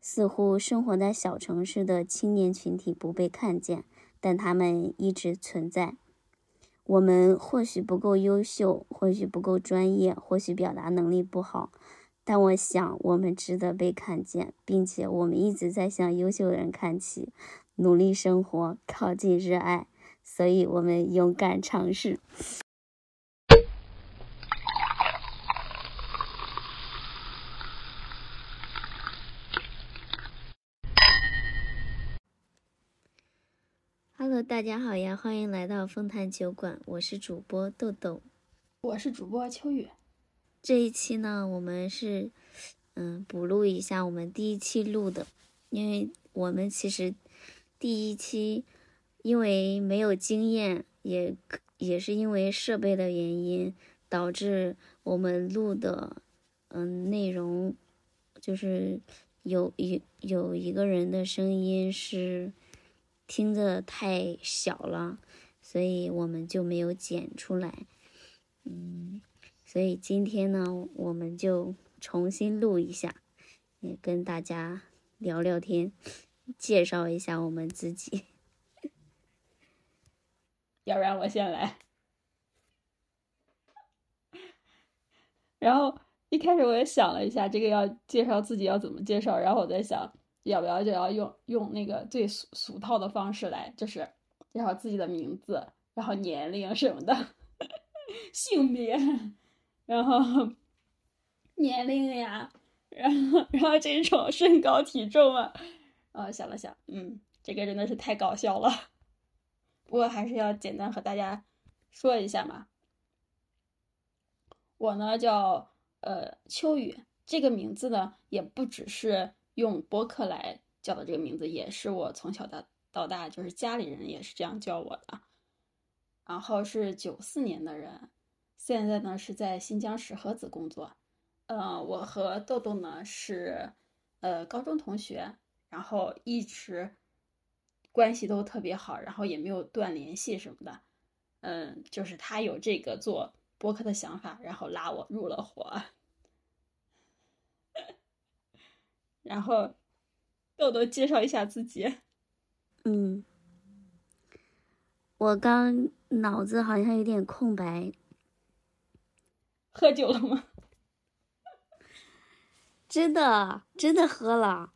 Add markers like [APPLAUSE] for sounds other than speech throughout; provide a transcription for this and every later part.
似乎生活在小城市的青年群体不被看见，但他们一直存在。我们或许不够优秀，或许不够专业，或许表达能力不好，但我想我们值得被看见，并且我们一直在向优秀人看齐，努力生活，靠近热爱，所以我们勇敢尝试。大家好呀，欢迎来到丰潭酒馆，我是主播豆豆，我是主播秋雨。这一期呢，我们是嗯补录一下我们第一期录的，因为我们其实第一期因为没有经验，也也是因为设备的原因，导致我们录的嗯内容就是有有有一个人的声音是。听着太小了，所以我们就没有剪出来。嗯，所以今天呢，我们就重新录一下，也跟大家聊聊天，介绍一下我们自己。[LAUGHS] 要不然我先来。[LAUGHS] 然后一开始我也想了一下，这个要介绍自己要怎么介绍，然后我在想。要不要就要用用那个最俗俗套的方式来，就是介绍自己的名字，然后年龄什么的，[LAUGHS] 性别，然后年龄呀，然后然后这种身高体重啊，啊想了想，嗯，这个真的是太搞笑了。不过还是要简单和大家说一下嘛。我呢叫呃秋雨，这个名字呢也不只是。用播客来叫的这个名字，也是我从小到到大，就是家里人也是这样叫我的。然后是九四年的人，现在呢是在新疆石河子工作。呃，我和豆豆呢是呃高中同学，然后一直关系都特别好，然后也没有断联系什么的。嗯，就是他有这个做播客的想法，然后拉我入了伙。然后，豆豆介绍一下自己。[LAUGHS] 嗯，我刚脑子好像有点空白。喝酒了吗？[LAUGHS] 真的，真的喝了。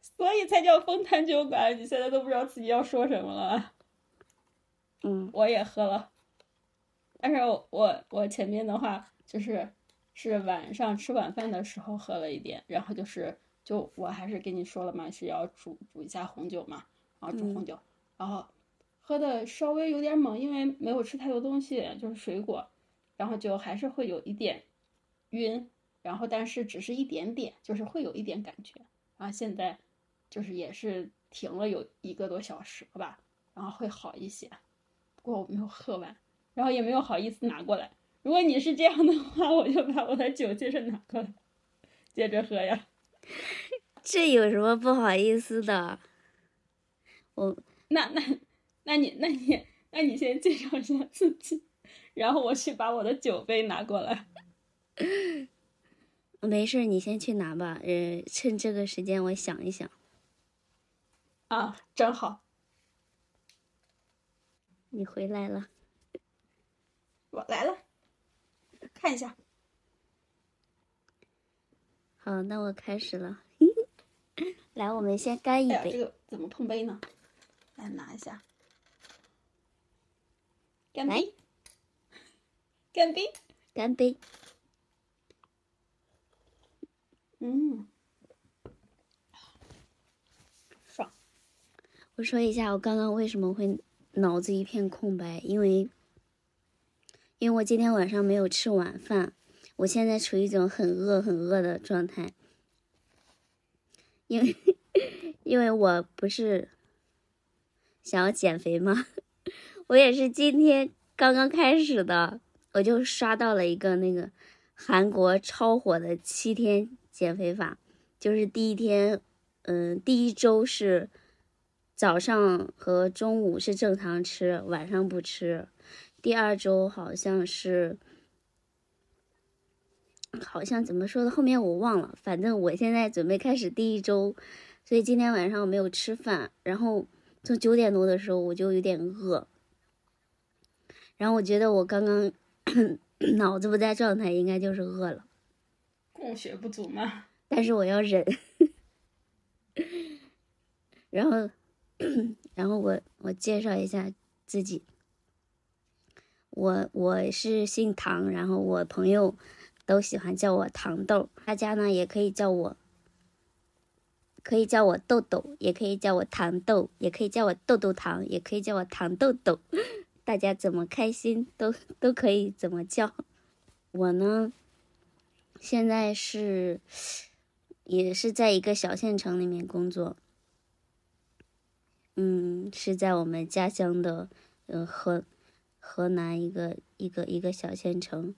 所以才叫丰潭酒馆。你现在都不知道自己要说什么了。嗯，我也喝了，但是我我前面的话就是。是晚上吃晚饭的时候喝了一点，然后就是就我还是跟你说了嘛，是要煮煮一下红酒嘛，然后煮红酒，然后喝的稍微有点猛，因为没有吃太多东西，就是水果，然后就还是会有一点晕，然后但是只是一点点，就是会有一点感觉，然后现在就是也是停了有一个多小时了吧，然后会好一些，不过我没有喝完，然后也没有好意思拿过来。如果你是这样的话，我就把我的酒接着拿过来，接着喝呀。[LAUGHS] 这有什么不好意思的？我那那那你那你那你先介绍一下自己，然后我去把我的酒杯拿过来。[LAUGHS] 没事，你先去拿吧。呃，趁这个时间我想一想。啊，真好。你回来了。我来了。看一下，好，那我开始了。[LAUGHS] 来，我们先干一杯。这个怎么碰杯呢？来拿一下，干杯！干杯！干杯！嗯，爽。我说一下，我刚刚为什么会脑子一片空白，因为。因为我今天晚上没有吃晚饭，我现在处于一种很饿很饿的状态。因为，因为我不是想要减肥吗？[LAUGHS] 我也是今天刚刚开始的，我就刷到了一个那个韩国超火的七天减肥法，就是第一天，嗯，第一周是早上和中午是正常吃，晚上不吃。第二周好像是好像怎么说的，后面我忘了。反正我现在准备开始第一周，所以今天晚上我没有吃饭。然后从九点多的时候我就有点饿，然后我觉得我刚刚 [COUGHS] 脑子不在状态，应该就是饿了。供血不足吗？但是我要忍。[LAUGHS] 然后，[COUGHS] 然后我我介绍一下自己。我我是姓唐，然后我朋友都喜欢叫我糖豆，大家呢也可以叫我，可以叫我豆豆，也可以叫我糖豆，也可以叫我豆豆糖，也可以叫我糖豆豆，[LAUGHS] 大家怎么开心都都可以怎么叫。我呢，现在是也是在一个小县城里面工作，嗯，是在我们家乡的，呃河。河南一个一个一个小县城，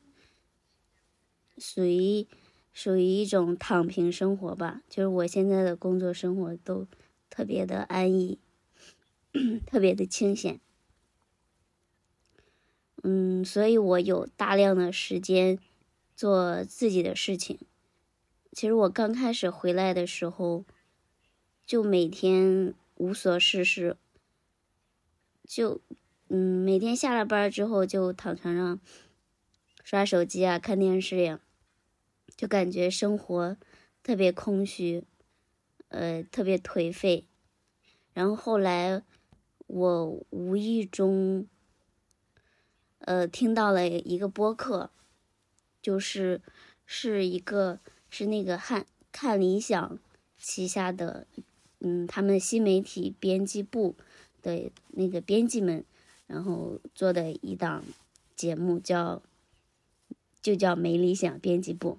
属于属于一种躺平生活吧。就是我现在的工作生活都特别的安逸，[CLEARS THROAT] 特别的清闲。嗯，所以我有大量的时间做自己的事情。其实我刚开始回来的时候，就每天无所事事，就。嗯，每天下了班之后就躺床上刷手机啊，看电视呀，就感觉生活特别空虚，呃，特别颓废。然后后来我无意中，呃，听到了一个播客，就是是一个是那个汉看理想旗下的，嗯，他们新媒体编辑部的那个编辑们。然后做的一档节目叫，就叫没理想编辑部，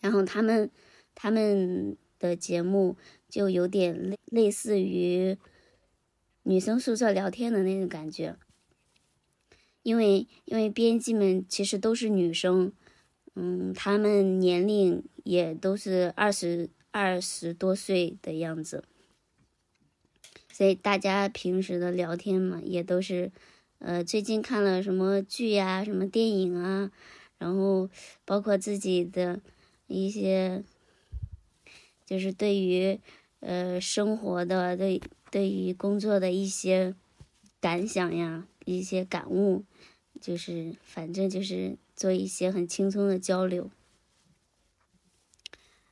然后他们他们的节目就有点类类似于女生宿舍聊天的那种感觉，因为因为编辑们其实都是女生，嗯，他们年龄也都是二十二十多岁的样子。所以大家平时的聊天嘛，也都是，呃，最近看了什么剧呀，什么电影啊，然后包括自己的一些，就是对于呃生活的对对于工作的一些感想呀，一些感悟，就是反正就是做一些很轻松的交流。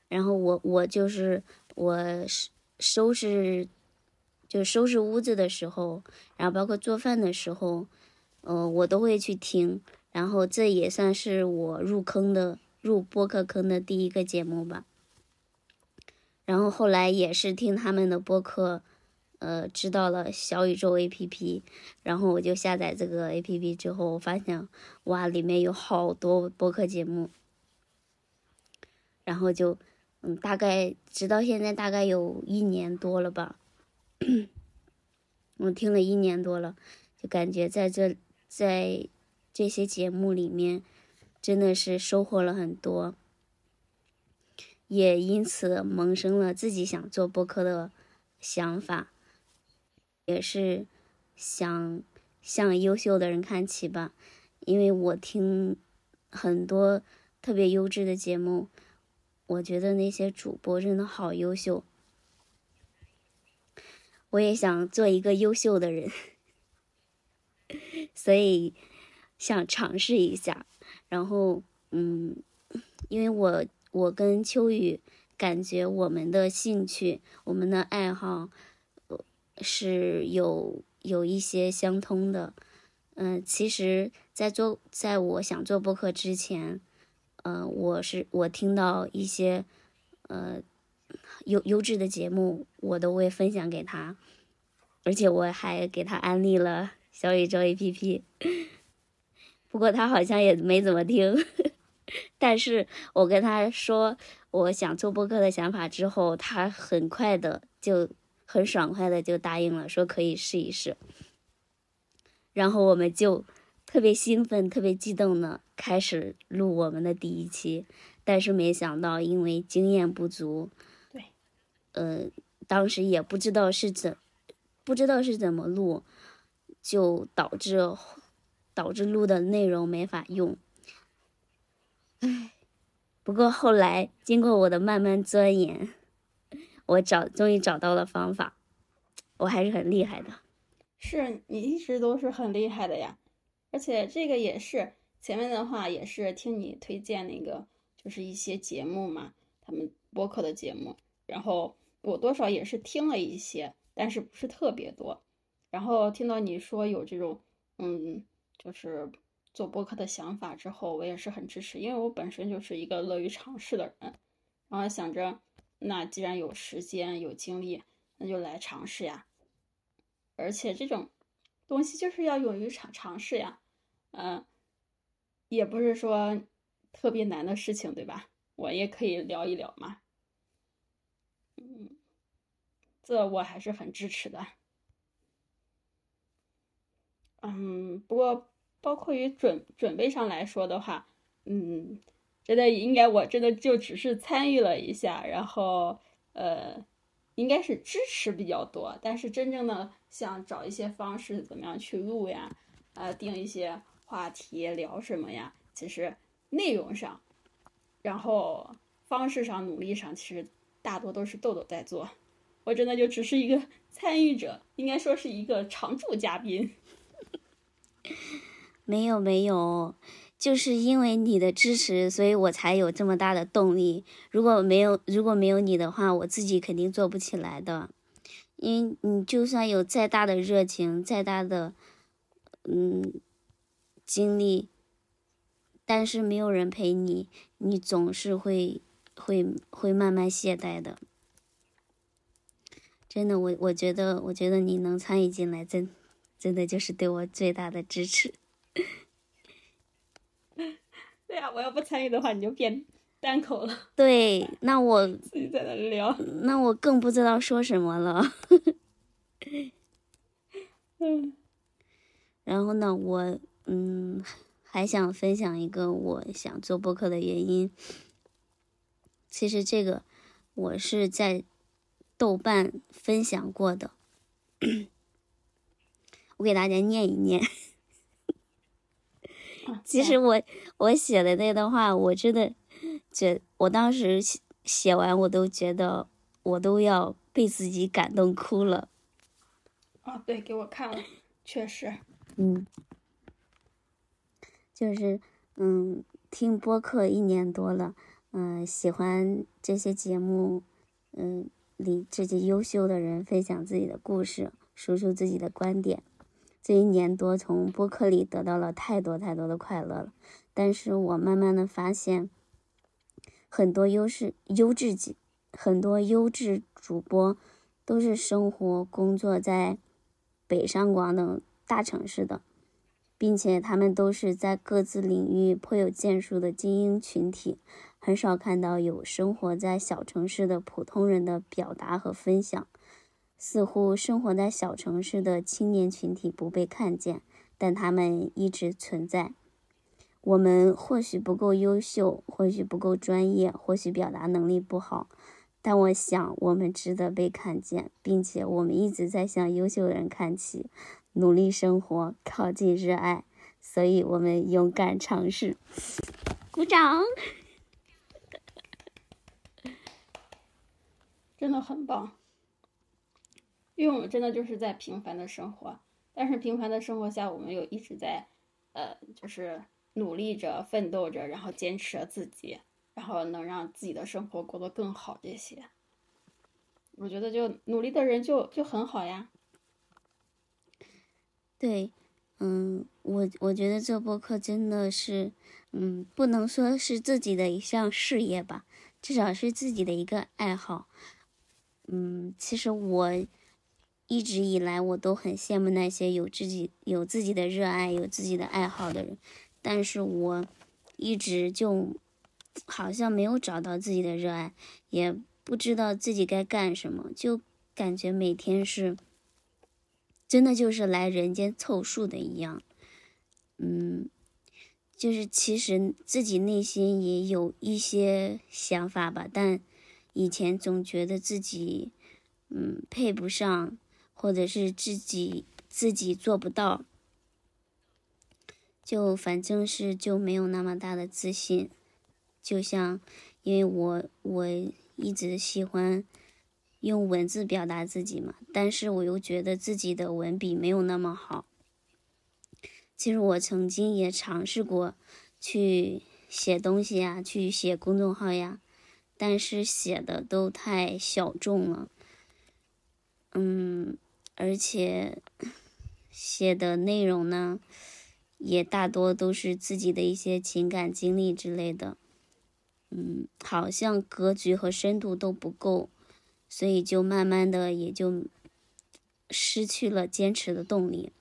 然后我我就是我收收拾。就收拾屋子的时候，然后包括做饭的时候，呃，我都会去听。然后这也算是我入坑的入播客坑的第一个节目吧。然后后来也是听他们的播客，呃，知道了小宇宙 APP，然后我就下载这个 APP 之后，发现哇，里面有好多播客节目。然后就，嗯，大概直到现在大概有一年多了吧。[CLEARS THROAT] 我听了一年多了，就感觉在这在这些节目里面，真的是收获了很多，也因此萌生了自己想做播客的想法，也是想向优秀的人看齐吧。因为我听很多特别优质的节目，我觉得那些主播真的好优秀。我也想做一个优秀的人，[LAUGHS] 所以想尝试一下。然后，嗯，因为我我跟秋雨感觉我们的兴趣、我们的爱好是有有一些相通的。嗯，其实，在做在我想做播客之前，嗯，我是我听到一些呃。优优质的节目，我都会分享给他，而且我还给他安利了小宇宙 APP。[LAUGHS] 不过他好像也没怎么听，[LAUGHS] 但是我跟他说我想做播客的想法之后，他很快的就很爽快的就答应了，说可以试一试。然后我们就特别兴奋、特别激动的开始录我们的第一期，但是没想到因为经验不足。呃，当时也不知道是怎，不知道是怎么录，就导致导致录的内容没法用。唉，不过后来经过我的慢慢钻研，我找终于找到了方法，我还是很厉害的。是你一直都是很厉害的呀，而且这个也是前面的话也是听你推荐那个，就是一些节目嘛，他们播客的节目，然后我多少也是听了一些，但是不是特别多。然后听到你说有这种，嗯，就是做播客的想法之后，我也是很支持，因为我本身就是一个乐于尝试的人，然后想着，那既然有时间有精力，那就来尝试呀。而且这种东西就是要勇于尝尝试呀，嗯，也不是说特别难的事情，对吧？我也可以聊一聊嘛，嗯，这我还是很支持的。嗯，不过包括于准准备上来说的话，嗯，真的应该我真的就只是参与了一下，然后呃。应该是支持比较多，但是真正的想找一些方式怎么样去录呀，呃，定一些话题聊什么呀？其实内容上，然后方式上努力上，其实大多都是豆豆在做，我真的就只是一个 [LAUGHS] 参与者，应该说是一个常驻嘉宾。[LAUGHS] 没有没有。就是因为你的支持，所以我才有这么大的动力。如果没有如果没有你的话，我自己肯定做不起来的。因为你就算有再大的热情，再大的嗯精力，但是没有人陪你，你总是会会会慢慢懈怠的。真的，我我觉得我觉得你能参与进来，真真的就是对我最大的支持。[LAUGHS] 对呀，我要不参与的话，你就变单口了。[LAUGHS] 对，那我自己在那聊，那我更不知道说什么了。嗯，[LAUGHS] 然后呢，我嗯还想分享一个我想做播客的原因。其实这个我是在豆瓣分享过的，[CLEARS THROAT] 我给大家念一念。其实我我写的那段话，我真的觉，我当时写写完，我都觉得我都要被自己感动哭了。啊，对，给我看了，确实，嗯，就是嗯，听播客一年多了，嗯，喜欢这些节目，嗯，里这些优秀的人分享自己的故事，说出自己的观点。这一年多，从播客里得到了太多太多的快乐了。但是我慢慢的发现，很多优势优质级很多优质主播都是生活工作在北上广等大城市的，并且他们都是在各自领域颇有建树的精英群体，很少看到有生活在小城市的普通人的表达和分享。似乎生活在小城市的青年群体不被看见，但他们一直存在。我们或许不够优秀，或许不够专业，或许表达能力不好，但我想我们值得被看见，并且我们一直在向优秀人看齐，努力生活，靠近热爱，所以我们勇敢尝试。鼓掌！真的很棒。因为我们真的就是在平凡的生活，但是平凡的生活下，我们又一直在，呃，就是努力着、奋斗着，然后坚持着自己，然后能让自己的生活过得更好。这些，我觉得就努力的人就就很好呀。对，嗯，我我觉得这播客真的是，嗯，不能说是自己的一项事业吧，至少是自己的一个爱好。嗯，其实我。一直以来，我都很羡慕那些有自己、有自己的热爱、有自己的爱好的人，但是我一直就好像没有找到自己的热爱，也不知道自己该干什么，就感觉每天是真的就是来人间凑数的一样。嗯，就是其实自己内心也有一些想法吧，但以前总觉得自己嗯配不上。或者是自己自己做不到，就反正是就没有那么大的自信，就像，因为我我一直喜欢用文字表达自己嘛，但是我又觉得自己的文笔没有那么好。其实我曾经也尝试过去写东西呀，去写公众号呀，但是写的都太小众了。嗯，而且写的内容呢，也大多都是自己的一些情感经历之类的。嗯，好像格局和深度都不够，所以就慢慢的也就失去了坚持的动力。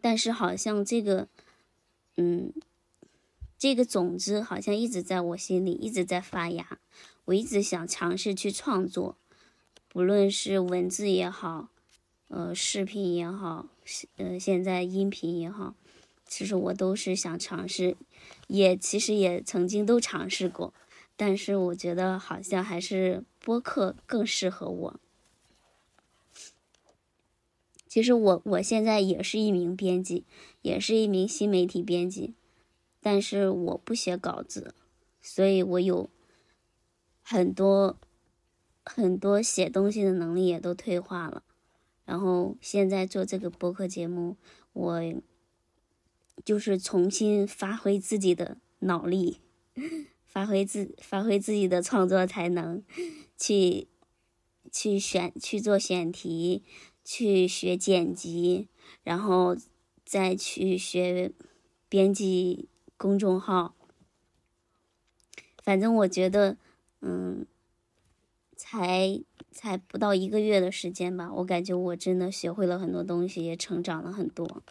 但是好像这个，嗯，这个种子好像一直在我心里一直在发芽。我一直想尝试去创作，不论是文字也好，呃，视频也好，呃，现在音频也好，其实我都是想尝试，也其实也曾经都尝试过，但是我觉得好像还是播客更适合我。其实我我现在也是一名编辑，也是一名新媒体编辑，但是我不写稿子，所以我有很多很多写东西的能力也都退化了。然后现在做这个播客节目，我就是重新发挥自己的脑力，发挥自发挥自己的创作才能，去去选去做选题。去学剪辑，然后再去学编辑公众号。反正我觉得，嗯，才才不到一个月的时间吧，我感觉我真的学会了很多东西，也成长了很多。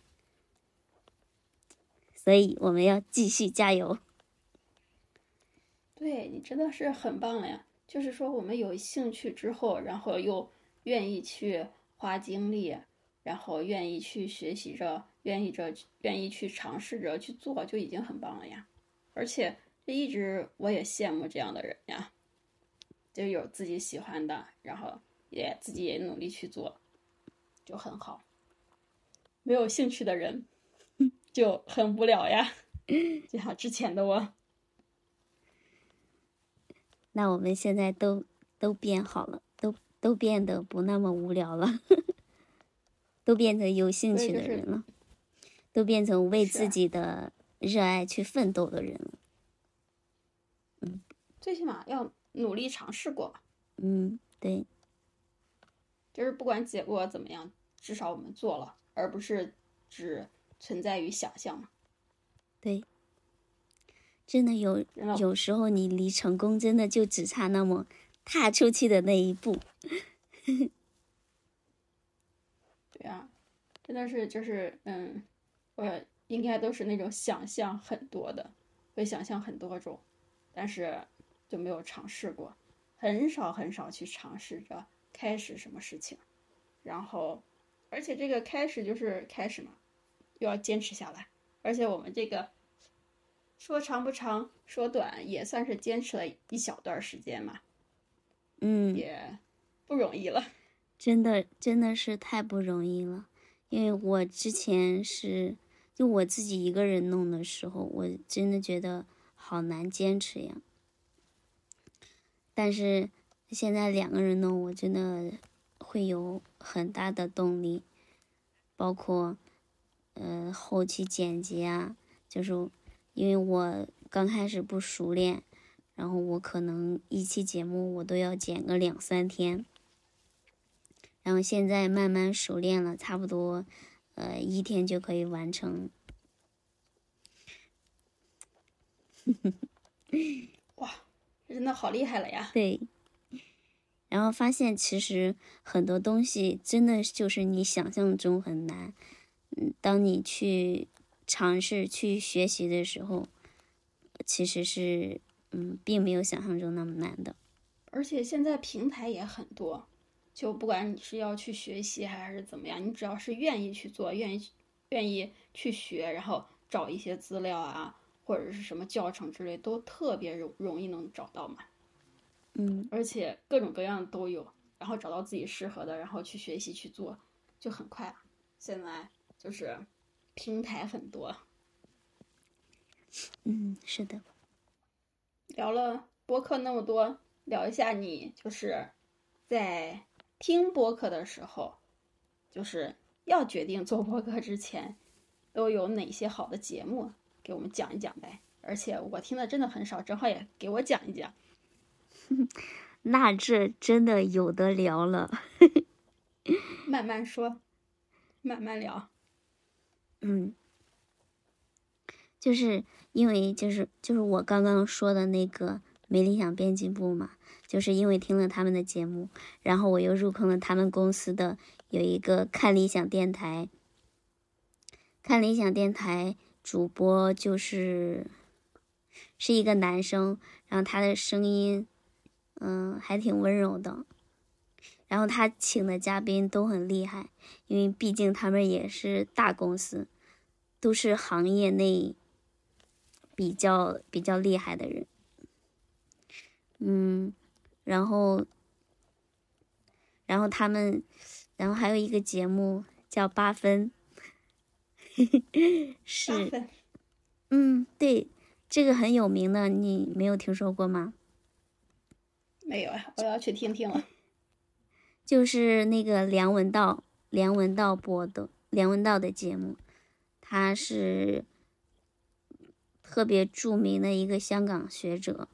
所以我们要继续加油。对你真的是很棒呀！就是说，我们有兴趣之后，然后又愿意去。花精力，然后愿意去学习着，愿意着，愿意去尝试着去做，就已经很棒了呀。而且，这一直我也羡慕这样的人呀，就有自己喜欢的，然后也自己也努力去做，就很好。没有兴趣的人 [LAUGHS] 就很无聊呀，就像之前的我。那我们现在都都变好了。都都变得不那么无聊了，[LAUGHS] 都变成有兴趣的人了，都变成为自己的热爱去奋斗的人了。嗯，最起码要努力尝试过吧。嗯，对。就是不管结果怎么样，至少我们做了，而不是只存在于想象嘛。对。真的有，有时候你离成功真的就只差那么。踏出去的那一步，[LAUGHS] 对呀，真的是就是嗯，我应该都是那种想象很多的，会想象很多种，但是就没有尝试过，很少很少去尝试着开始什么事情，然后，而且这个开始就是开始嘛，又要坚持下来，而且我们这个说长不长，说短也算是坚持了一小段时间嘛。嗯，也不容易了，真的真的是太不容易了。因为我之前是就我自己一个人弄的时候，我真的觉得好难坚持呀。但是现在两个人弄，我真的会有很大的动力，包括呃后期剪辑啊，就是因为我刚开始不熟练。然后我可能一期节目我都要剪个两三天，然后现在慢慢熟练了，差不多，呃，一天就可以完成。哇，真的好厉害了呀！对。然后发现其实很多东西真的就是你想象中很难，嗯，当你去尝试去学习的时候，其实是。嗯，并没有想象中那么难的，而且现在平台也很多，就不管你是要去学习还是怎么样，你只要是愿意去做，愿意愿意去学，然后找一些资料啊，或者是什么教程之类，都特别容容易能找到嘛。嗯，而且各种各样都有，然后找到自己适合的，然后去学习去做，就很快。现在就是平台很多。嗯，是的。聊了播客那么多，聊一下你就是在听播客的时候，就是要决定做播客之前，都有哪些好的节目，给我们讲一讲呗。而且我听的真的很少，正好也给我讲一讲。[LAUGHS] 那这真的有的聊了，慢慢说，慢慢聊。嗯，就是因为就是就是我刚刚说的那个没理想编辑部嘛，就是因为听了他们的节目，然后我又入坑了他们公司的有一个看理想电台，看理想电台主播就是是一个男生，然后他的声音。嗯，还挺温柔的。然后他请的嘉宾都很厉害，因为毕竟他们也是大公司，都是行业内比较比较厉害的人。嗯，然后，然后他们，然后还有一个节目叫八分，[LAUGHS] 是，嗯，对，这个很有名的，你没有听说过吗？没有啊，我要去听听了。[LAUGHS] 就是那个梁文道，梁文道播的梁文道的节目，他是特别著名的一个香港学者。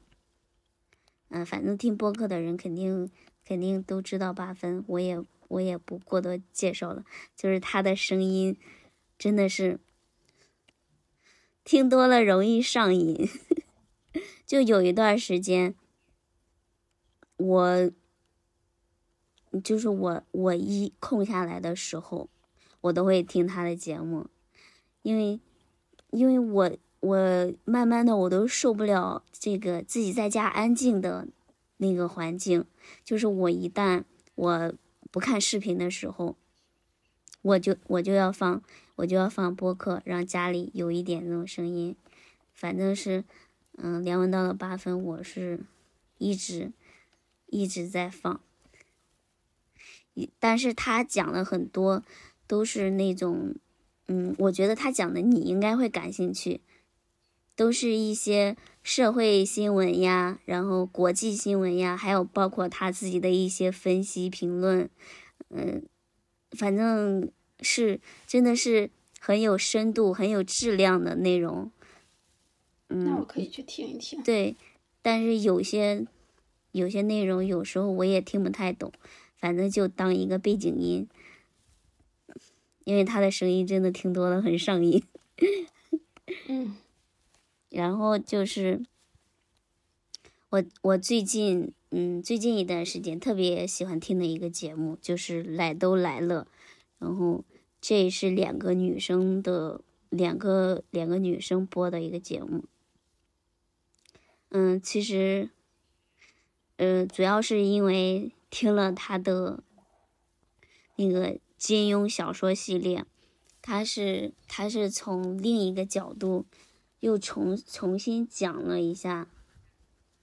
嗯，反正听播客的人肯定肯定都知道八分，我也我也不过多介绍了。就是他的声音真的是听多了容易上瘾，[LAUGHS] 就有一段时间。我就是我，我一空下来的时候，我都会听他的节目，因为，因为我我慢慢的我都受不了这个自己在家安静的那个环境，就是我一旦我不看视频的时候，我就我就要放我就要放播客，让家里有一点那种声音，反正是，嗯，梁文道的八分，我是一直。一直在放，但是他讲了很多，都是那种，嗯，我觉得他讲的你应该会感兴趣，都是一些社会新闻呀，然后国际新闻呀，还有包括他自己的一些分析评论，嗯，反正是真的是很有深度、很有质量的内容。嗯，那我可以去听一听。对，但是有些。有些内容有时候我也听不太懂，反正就当一个背景音，因为他的声音真的听多了很上瘾。[LAUGHS] 嗯，然后就是我我最近嗯最近一段时间特别喜欢听的一个节目就是《来都来了》，然后这是两个女生的两个两个女生播的一个节目。嗯，其实。呃，主要是因为听了他的那个金庸小说系列，他是他是从另一个角度又重重新讲了一下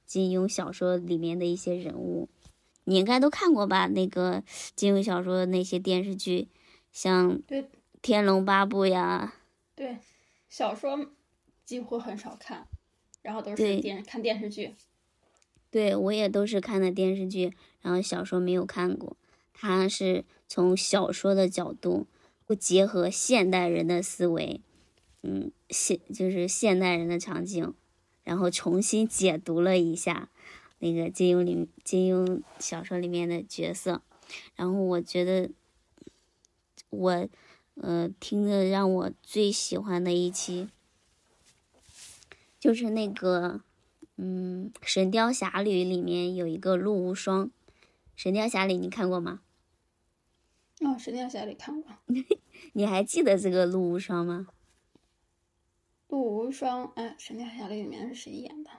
金庸小说里面的一些人物，你应该都看过吧？那个金庸小说的那些电视剧，像对《天龙八部》呀，对，小说几乎很少看，然后都是电看电视剧。对，我也都是看的电视剧，然后小说没有看过。他是从小说的角度，不结合现代人的思维，嗯，现就是现代人的场景，然后重新解读了一下那个金庸里金庸小说里面的角色。然后我觉得，我，呃，听着让我最喜欢的一期，就是那个。嗯，《神雕侠侣》里面有一个陆无双，《神雕侠侣》你看过吗？哦，《神雕侠侣》看过。[LAUGHS] 你还记得这个陆无双吗？陆无双，哎，《神雕侠侣》里面是谁演的？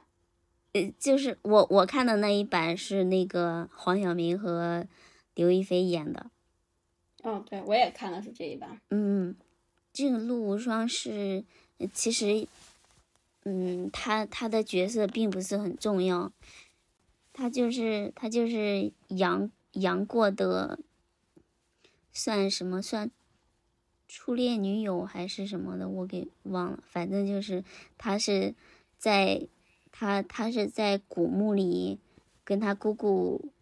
呃，就是我我看的那一版是那个黄晓明和刘亦菲演的。哦，对，我也看的是这一版。嗯，这个陆无双是其实。嗯，他他的角色并不是很重要，他就是他就是杨杨过的，算什么算初恋女友还是什么的，我给忘了。反正就是他是在他他是在古墓里跟他姑姑，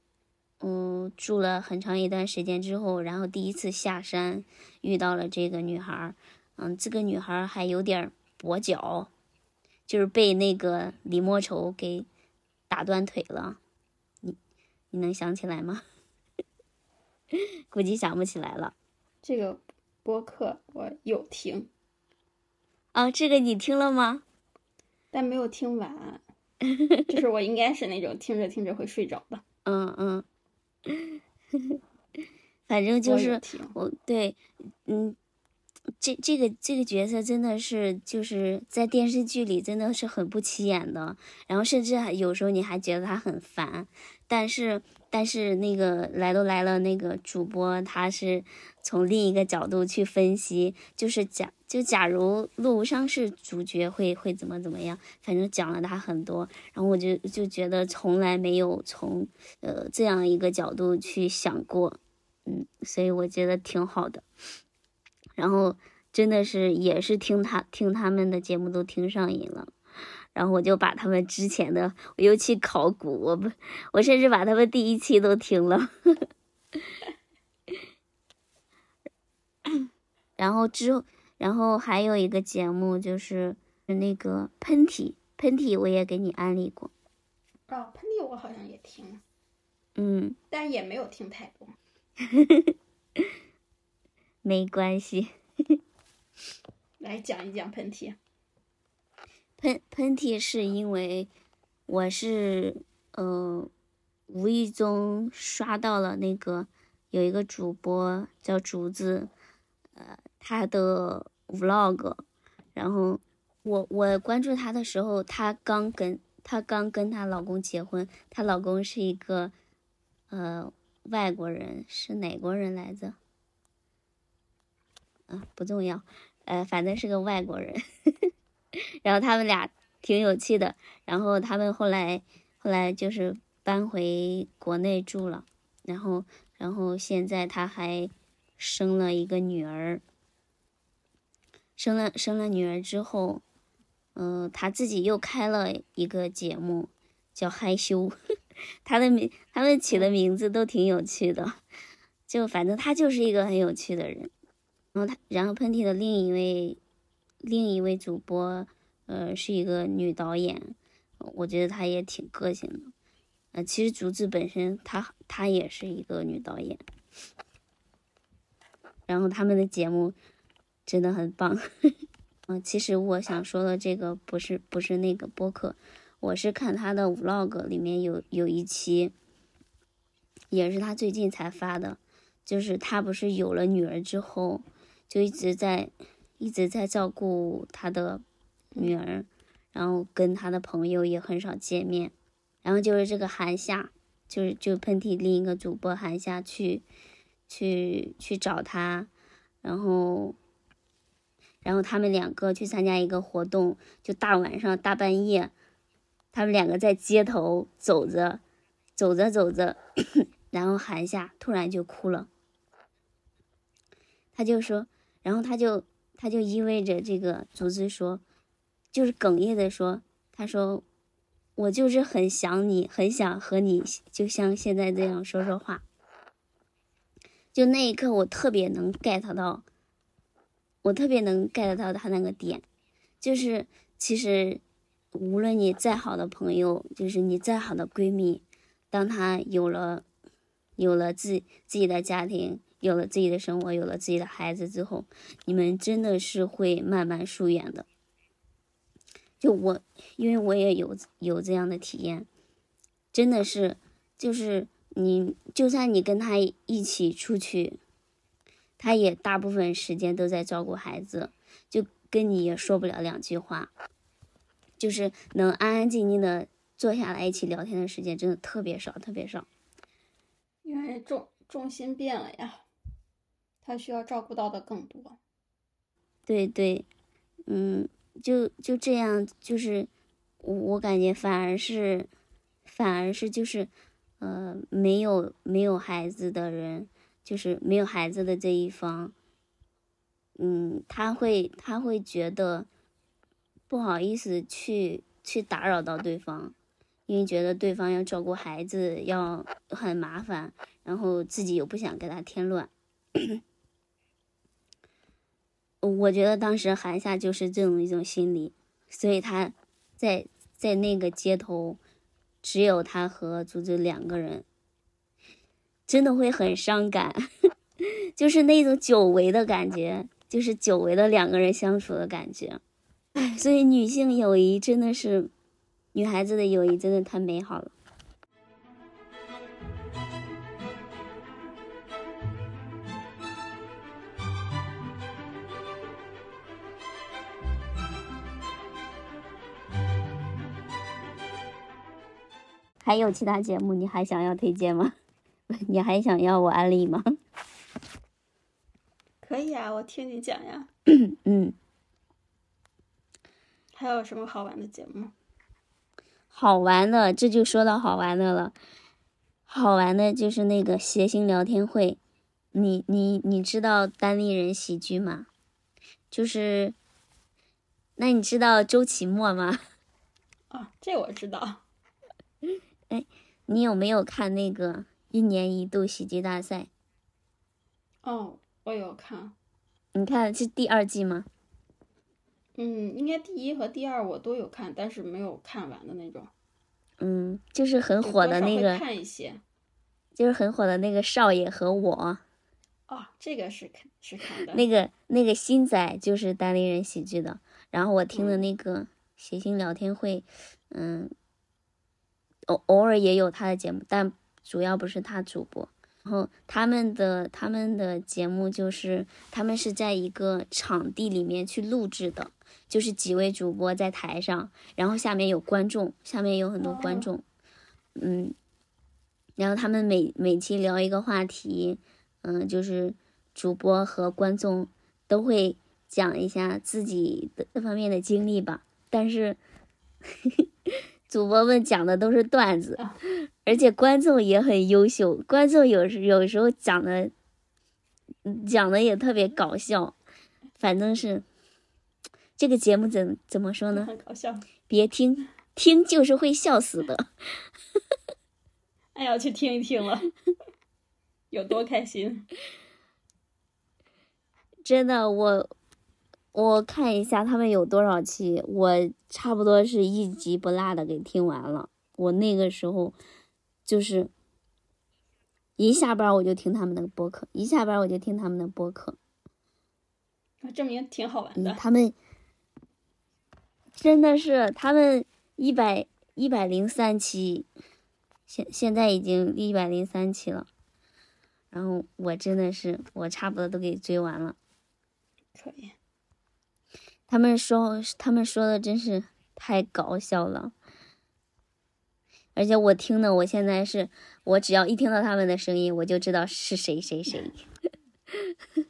嗯，住了很长一段时间之后，然后第一次下山遇到了这个女孩儿，嗯，这个女孩还有点跛脚，就是被那个李莫愁给打断腿了。你你能想起来吗？[LAUGHS] 估计想不起来了。这个播客我有听。啊，这个你听了吗？但没有听完，[LAUGHS] 就是我应该是那种听着听着会睡着的。嗯嗯，[LAUGHS] 反正就是我对，嗯，这这个这个角色真的是就是在电视剧里真的是很不起眼的，然后甚至还有时候你还觉得他很烦，但是。但是那个来都来了，那个主播他是从另一个角度去分析，就是假就假如陆无伤是主角会会怎么怎么样，反正讲了他很多，然后我就就觉得从来没有从呃这样一个角度去想过，嗯，所以我觉得挺好的，然后真的是也是听他听他们的节目都听上瘾了。然后我就把他们之前的，我又去考古，我不，我甚至把他们第一期都听了。[LAUGHS] [CLEARS THROAT] 然后之后，然后还有一个节目就是那个喷嚏，喷嚏我也给你安利过。哦，喷嚏我好像也听了，嗯，但也没有听太多。[LAUGHS] 没关系，来讲一讲喷嚏。喷喷嚏是因为我是呃无意中刷到了那个有一个主播叫竹子，呃他的 vlog，然后我我关注他的时候，他刚跟他刚跟她老公结婚，她老公是一个呃外国人，是哪国人来着？啊不重要，呃反正是个外国人。[LAUGHS] 然后他们俩挺有趣的，然后他们后来后来就是搬回国内住了，然后然后现在他还生了一个女儿，生了生了女儿之后，嗯，他自己又开了一个节目，叫害羞，[LAUGHS] 他的名他们起的名字都挺有趣的，就反正他就是一个很有趣的人，然后他然后喷嚏的另一位。另一位主播，呃，是一个女导演，我觉得她也挺个性的。呃，其实竹子本身她她也是一个女导演，然后他们的节目真的很棒。嗯，其实我想说的这个不是不是那个播客，我是看他的 vlog 里面有有一期，也是他最近才发的，就是他不是有了女儿之后，就一直在。一直在照顾他的女儿，然后跟他的朋友也很少见面。然后就是这个韩夏，就是就喷嚏另一个主播韩夏去去去找他，然后然后他们两个去参加一个活动，就大晚上大半夜，他们两个在街头走着走着走着，然后韩夏突然就哭了，他就说，然后他就。他就意味着这个竹子说，就是哽咽的说，他说，我就是很想你，很想和你，就像现在这样说说话。就那一刻，我特别能 get 到，我特别能 get 到他那个点，就是其实无论你再好的朋友，就是你再好的闺蜜，当她有了有了自自己的家庭。有了自己的生活，有了自己的孩子之后，你们真的是会慢慢疏远的。就我，因为我也有有这样的体验，真的是，就是你，就算你跟他一起出去，他也大部分时间都在照顾孩子，就跟你也说不了两句话，就是能安安静静的坐下来一起聊天的时间，真的特别少，特别少。因为重重心变了呀。他需要照顾到的更多，对对，嗯，就就这样，就是我我感觉反而是，反而是就是，呃，没有没有孩子的人，就是没有孩子的这一方，嗯，他会他会觉得不好意思去去打扰到对方，因为觉得对方要照顾孩子要很麻烦，然后自己又不想给他添乱。我觉得当时韩夏就是这种一种心理，所以他在在那个街头，只有他和祖祖两个人，真的会很伤感，[LAUGHS] 就是那种久违的感觉，就是久违的两个人相处的感觉。唉，[LAUGHS] 所以女性友谊真的是，女孩子的友谊真的太美好了。还有其他节目，你还想要推荐吗？[LAUGHS] 你还想要我安利吗？[LAUGHS] 可以啊，我听你讲呀。[COUGHS] 嗯，还有什么好玩的节目？好玩的，这就说到好玩的了。好玩的就是那个谐星聊天会，你你你知道单立人喜剧吗？就是，那你知道周奇墨吗？[LAUGHS] 啊，这我知道。哎，你有没有看那个一年一度喜剧大赛？哦，我有看。你看是第二季吗？嗯，应该第一和第二我都有看，但是没有看完的那种。嗯，就是很火的那个。看一些。就是很火的那个少爷和我。哦，这个是看是看的。那个那个新仔就是单立人喜剧的，然后我听的那个谐星聊天会，嗯。偶偶尔也有他的节目，但主要不是他主播。然后他们的他们的节目就是他们是在一个场地里面去录制的，就是几位主播在台上，然后下面有观众，下面有很多观众，嗯，然后他们每每期聊一个话题，嗯，就是主播和观众都会讲一下自己的这方面的经历吧，但是。主播们讲的都是段子，而且观众也很优秀。观众有时有时候讲的，讲的也特别搞笑。反正是这个节目怎怎么说呢？很搞笑。别听，听就是会笑死的。[LAUGHS] 哎，呀去听一听了，有多开心？[LAUGHS] 真的我。我看一下他们有多少期，我差不多是一集不落的给听完了。我那个时候就是一下班我就听他们的播客，一下班我就听他们的播客，证明挺好玩的。他们真的是他们一百一百零三期，现现在已经一百零三期了，然后我真的是我差不多都给追完了，可以。他们说，他们说的真是太搞笑了，而且我听的，我现在是，我只要一听到他们的声音，我就知道是谁谁谁。[LAUGHS]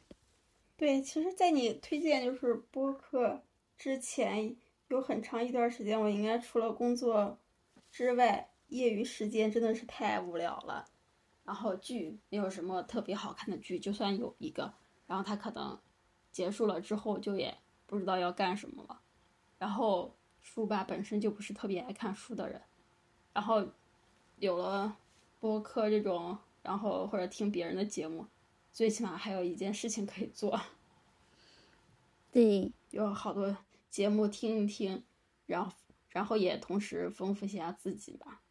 对，其实，在你推荐就是播客之前，有很长一段时间，我应该除了工作之外，业余时间真的是太无聊了。然后剧没有什么特别好看的剧，就算有一个，然后它可能结束了之后就也。不知道要干什么了，然后书吧本身就不是特别爱看书的人，然后有了播客这种，然后或者听别人的节目，最起码还有一件事情可以做。[LAUGHS] 对，有好多节目听一听，然后然后也同时丰富一下自己吧。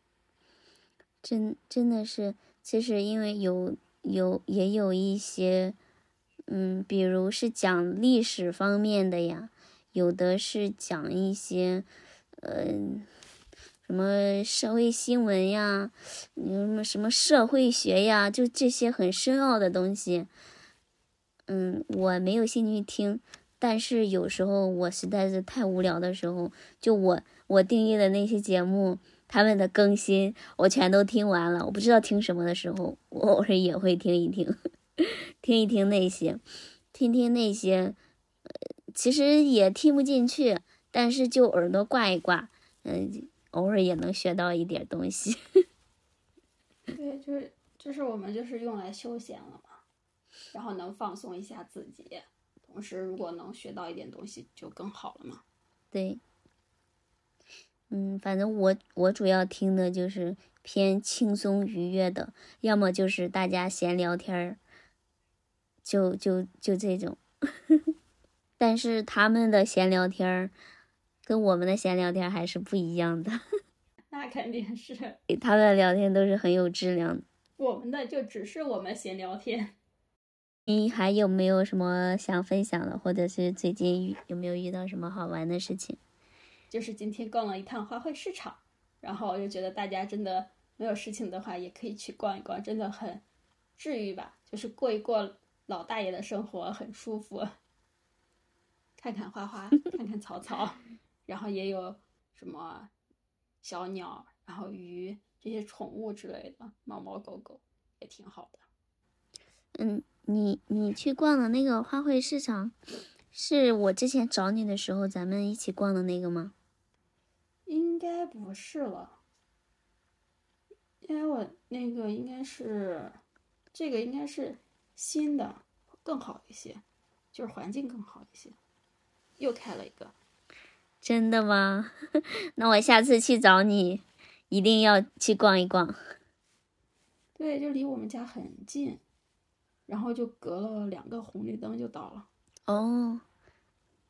真真的是，其实因为有有也有一些。嗯，比如是讲历史方面的呀，有的是讲一些，呃，什么社会新闻呀，有什么什么社会学呀，就这些很深奥的东西。嗯，我没有兴趣听，但是有时候我实在是太无聊的时候，就我我订阅的那些节目，他们的更新我全都听完了，我不知道听什么的时候，我偶尔也会听一听。[LAUGHS] 听一听那些，听听那些，呃，其实也听不进去，但是就耳朵挂一挂，嗯，偶尔也能学到一点东西。[LAUGHS] 对，就是就是我们就是用来休闲了嘛，然后能放松一下自己，同时如果能学到一点东西就更好了嘛。对，嗯，反正我我主要听的就是偏轻松愉悦的，要么就是大家闲聊天儿，就就就这种。[LAUGHS] 但是他们的闲聊天儿跟我们的闲聊天还是不一样的。[LAUGHS] 那肯定是，他们的聊天都是很有质量的。我们的就只是我们闲聊天。你还有没有什么想分享的，或者是最近有没有遇到什么好玩的事情？就是今天逛了一趟花卉市场，然后我就觉得大家真的没有事情的话，也可以去逛一逛，真的很治愈吧。就是过一过老大爷的生活，很舒服。看看花花，[LAUGHS] 看看草草，然后也有什么小鸟，然后鱼这些宠物之类的，猫猫狗狗也挺好的。嗯，你你去逛的那个花卉市场，是我之前找你的时候咱们一起逛的那个吗？应该不是了，因为我那个应该是这个应该是新的，更好一些，就是环境更好一些。又开了一个，真的吗？[LAUGHS] 那我下次去找你，一定要去逛一逛。对，就离我们家很近，然后就隔了两个红绿灯就到了。哦，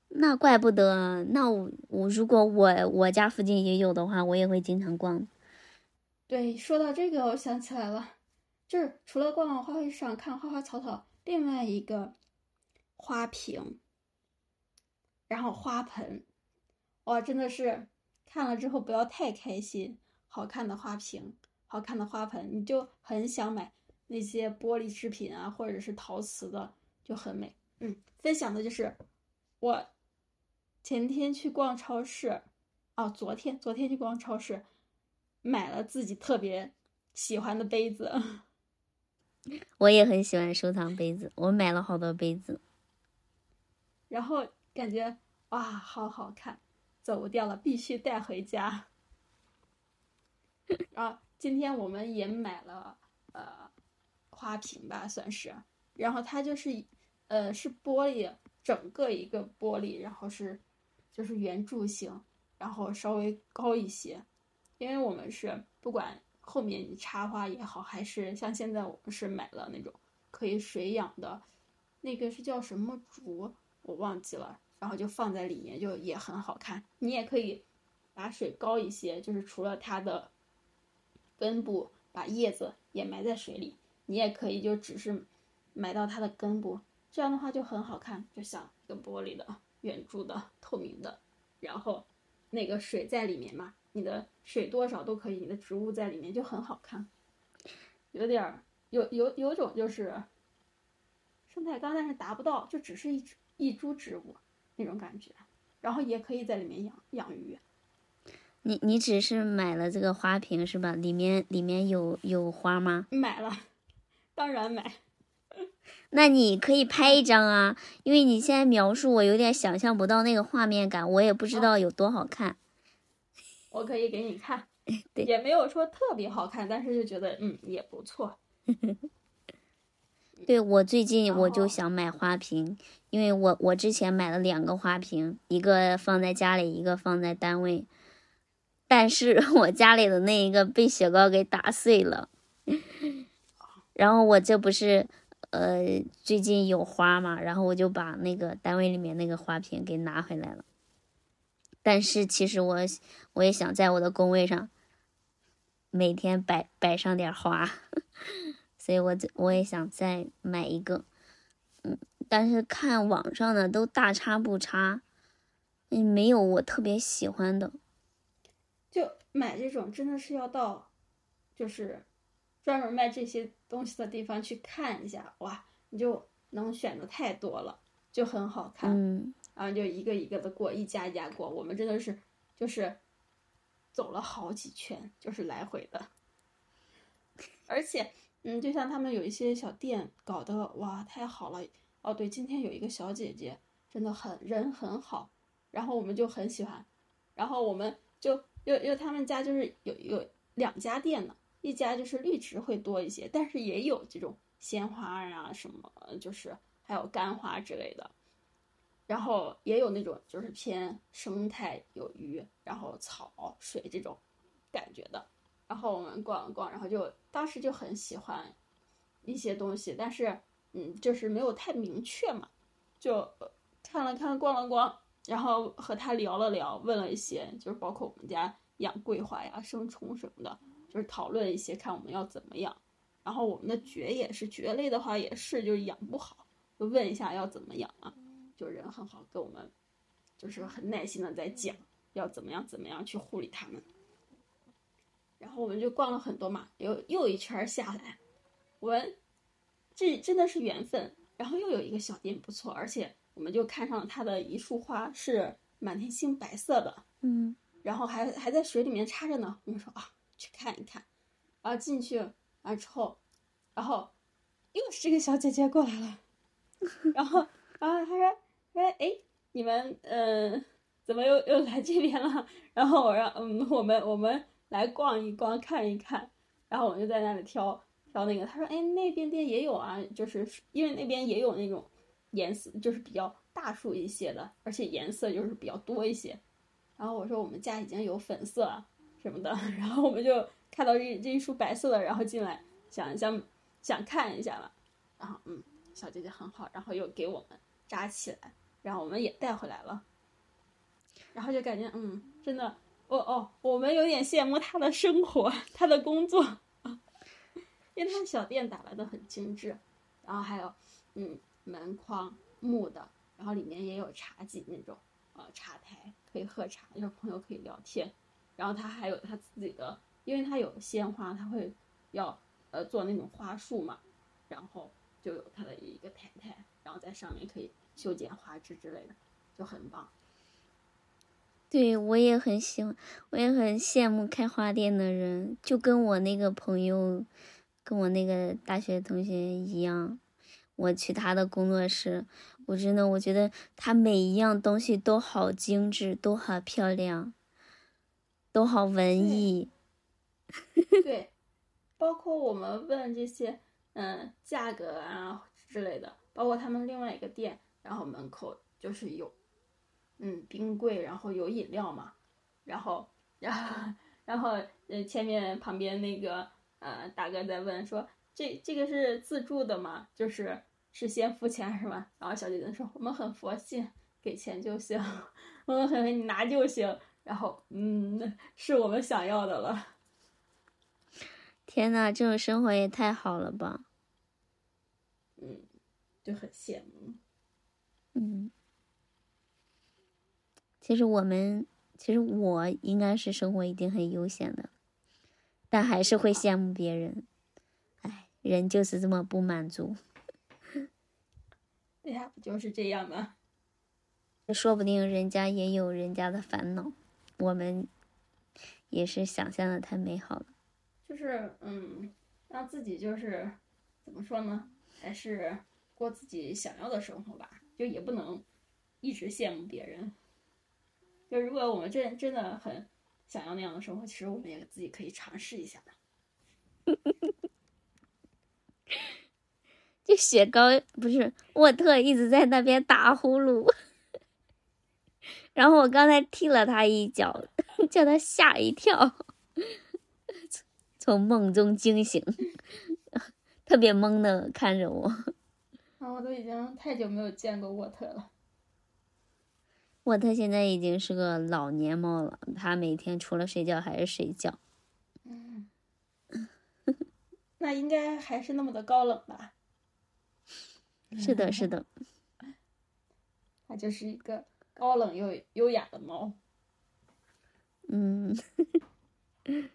那怪不得。那我我如果我我家附近也有的话，我也会经常逛。对，说到这个，我想起来了，就是除了逛花卉市场看花花草草，另外一个花瓶。然后花盆，哇，真的是看了之后不要太开心。好看的花瓶，好看的花盆，你就很想买那些玻璃制品啊，或者是陶瓷的，就很美。嗯，分享的就是我前天去逛超市，哦，昨天昨天去逛超市，买了自己特别喜欢的杯子。我也很喜欢收藏杯子，我买了好多杯子，[LAUGHS] 然后。感觉哇，好好看，走不掉了，必须带回家。[LAUGHS] 啊，今天我们也买了呃花瓶吧，算是。然后它就是呃是玻璃，整个一个玻璃，然后是就是圆柱形，然后稍微高一些。因为我们是不管后面插花也好，还是像现在我们是买了那种可以水养的，那个是叫什么竹，我忘记了。然后就放在里面，就也很好看。你也可以把水高一些，就是除了它的根部，把叶子也埋在水里。你也可以就只是埋到它的根部，这样的话就很好看，就像一个玻璃的圆柱的透明的。然后那个水在里面嘛，你的水多少都可以，你的植物在里面就很好看，有点儿有有有种就是生态缸，但是达不到，就只是一一株植物。那种感觉，然后也可以在里面养养鱼。你你只是买了这个花瓶是吧？里面里面有有花吗？买了，当然买。那你可以拍一张啊，因为你现在描述我有点想象不到那个画面感，我也不知道有多好看。[LAUGHS] 我可以给你看，[LAUGHS] 对，也没有说特别好看，但是就觉得嗯也不错。[LAUGHS] 对我最近我就想买花瓶，因为我我之前买了两个花瓶，一个放在家里，一个放在单位，但是我家里的那一个被雪糕给打碎了，然后我这不是呃最近有花嘛，然后我就把那个单位里面那个花瓶给拿回来了，但是其实我我也想在我的工位上每天摆摆上点花。[LAUGHS] 所以，我我也想再买一个，嗯，但是看网上的都大差不差，嗯，没有我特别喜欢的。就买这种真的是要到，就是专门卖这些东西的地方去看一下，哇，你就能选的太多了，就很好看，嗯，然后就一个一个的过，一家一家过。我们真的是就是走了好几圈，就是来回的，而且。嗯，就像他们有一些小店搞得哇太好了哦。对，今天有一个小姐姐真的很人很好，然后我们就很喜欢，然后我们就又又他们家就是有有两家店呢，一家就是绿植会多一些，但是也有这种鲜花啊什么，就是还有干花之类的。然后也有那种就是偏生态有鱼，然后草水这种感觉的。然后我们逛了逛，然后就当时就很喜欢一些东西，但是嗯，就是没有太明确嘛，就看了看，逛了逛，然后和他聊了聊，问了一些，就是包括我们家养桂花呀、生虫什么的，就是讨论一些，看我们要怎么养。然后我们的蕨也是蕨类的话，也是就是养不好，就问一下要怎么养啊。就人很好，跟我们就是很耐心的在讲要怎么样怎么样去护理它们。然后我们就逛了很多嘛，又又一圈下来，我们这真的是缘分。然后又有一个小店不错，而且我们就看上了它的一束花是满天星白色的，嗯，然后还还在水里面插着呢。我们说啊，去看一看。然后进去完之后，然后又是这个小姐姐过来了，[LAUGHS] 然后然后她说。哎哎，你们嗯，怎么又又来这边了？然后我让嗯，我们我们来逛一逛，看一看。然后我就在那里挑挑那个。他说：“哎，那边店也有啊，就是因为那边也有那种颜色，就是比较大束一些的，而且颜色就是比较多一些。”然后我说：“我们家已经有粉色了什么的。”然后我们就看到这这一束白色的，然后进来想想想看一下嘛。然后嗯，小姐姐很好，然后又给我们扎起来。然后我们也带回来了，然后就感觉嗯，真的，哦哦，我们有点羡慕他的生活，他的工作，[LAUGHS] 因为他的小店打扮的很精致，然后还有嗯门框木的，然后里面也有茶几那种，呃茶台可以喝茶，有朋友可以聊天，然后他还有他自己的，因为他有鲜花，他会要呃做那种花束嘛，然后就有他的一个台台，然后在上面可以。修剪花枝之类的，就很棒。对我也很喜欢，我也很羡慕开花店的人，就跟我那个朋友，跟我那个大学同学一样。我去他的工作室，我真的我觉得他每一样东西都好精致，都好漂亮，都好文艺。[LAUGHS] 对，包括我们问这些，嗯，价格啊之类的，包括他们另外一个店。然后门口就是有，嗯，冰柜，然后有饮料嘛，然后，然后，然后，呃，前面旁边那个，呃，大哥在问说，这这个是自助的吗？就是是先付钱是吧？然后小姐姐说，我们很佛系，给钱就行，[LAUGHS] 我们很你拿就行。然后，嗯，是我们想要的了。天呐，这种生活也太好了吧！嗯，就很羡慕。嗯，其实我们，其实我应该是生活一定很悠闲的，但还是会羡慕别人。哎，人就是这么不满足。对呀，不就是这样吗？说不定人家也有人家的烦恼，我们也是想象的太美好了。就是嗯，让自己就是怎么说呢？还是过自己想要的生活吧。就也不能一直羡慕别人。就如果我们真真的很想要那样的生活，其实我们也自己可以尝试一下的。就雪糕不是沃特一直在那边打呼噜，然后我刚才踢了他一脚，[LAUGHS] 叫他吓一跳，[LAUGHS] 从梦中惊醒，[LAUGHS] 特别懵的看着我。啊，我都已经太久没有见过沃特了。沃特现在已经是个老年猫了，他每天除了睡觉还是睡觉。嗯，那应该还是那么的高冷吧？是的，是的。他就是一个高冷又优雅的猫。嗯。[LAUGHS]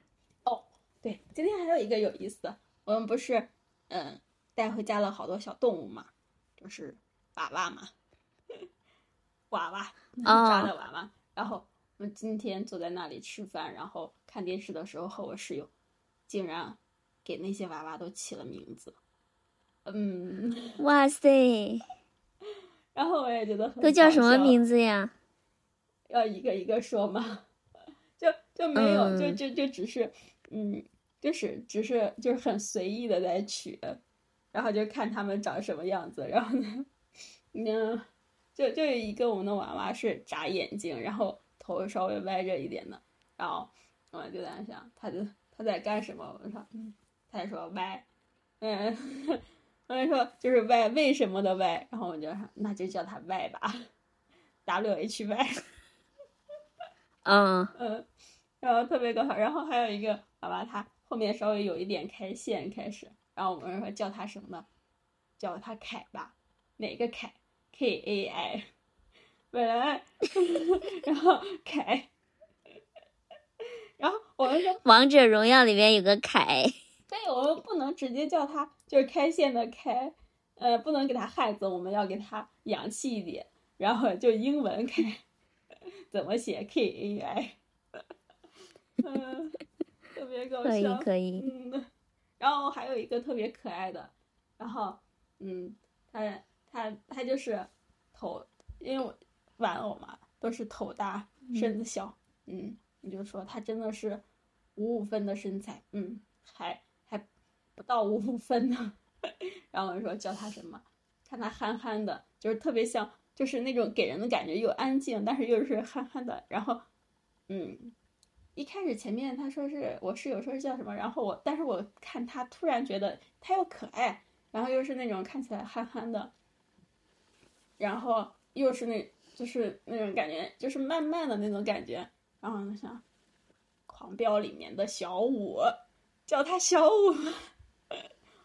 哦，对，今天还有一个有意思的，我们不是嗯带回家了好多小动物嘛？就是娃娃嘛，[LAUGHS] 娃娃抓的娃娃。然后我们今天坐在那里吃饭，然后看电视的时候，和我室友竟然给那些娃娃都起了名字。嗯，哇塞！然后我也觉得很都叫什么名字呀？[LAUGHS] 要一个一个说吗？[LAUGHS] 就就没有，就就就只是，嗯，就是只是就是很随意的在取。然后就看他们长什么样子，然后呢，嗯，就就有一个我们的娃娃是眨眼睛，然后头稍微歪着一点的，然后我就在想，他就他在干什么？我说，嗯，他在说歪，嗯，[LAUGHS] 我就说就是 Y，为什么的 Y，？然后我就说那就叫他 Y 吧，W H Y，[LAUGHS] 嗯嗯，然后特别搞笑，然后还有一个好吧，他后面稍微有一点开线开始，然后我们说叫他什么呢？叫他凯吧，哪个凯？K A I，[LAUGHS] 本来，[LAUGHS] 然后凯，然后我们说，王者荣耀里面有个凯，对，我们不能直接叫他就是开线的开，呃，不能给他汉字，我们要给他洋气一点，然后就英文开，[LAUGHS] 怎么写？K A I，[LAUGHS] 嗯，特别搞笑，可以可以，嗯，然后还有一个特别可爱的，然后。嗯，他他他就是头，因为玩偶嘛，都是头大身子小，嗯，你就说他真的是五五分的身材，嗯，还还不到五分呢。然后我就说叫他什么？看他憨憨的，就是特别像，就是那种给人的感觉又安静，但是又是憨憨的。然后，嗯，一开始前面他说是我室友说是叫什么，然后我，但是我看他突然觉得他又可爱。然后又是那种看起来憨憨的，然后又是那，就是那种感觉，就是慢慢的那种感觉。然后想，《狂飙》里面的小五，叫他小五。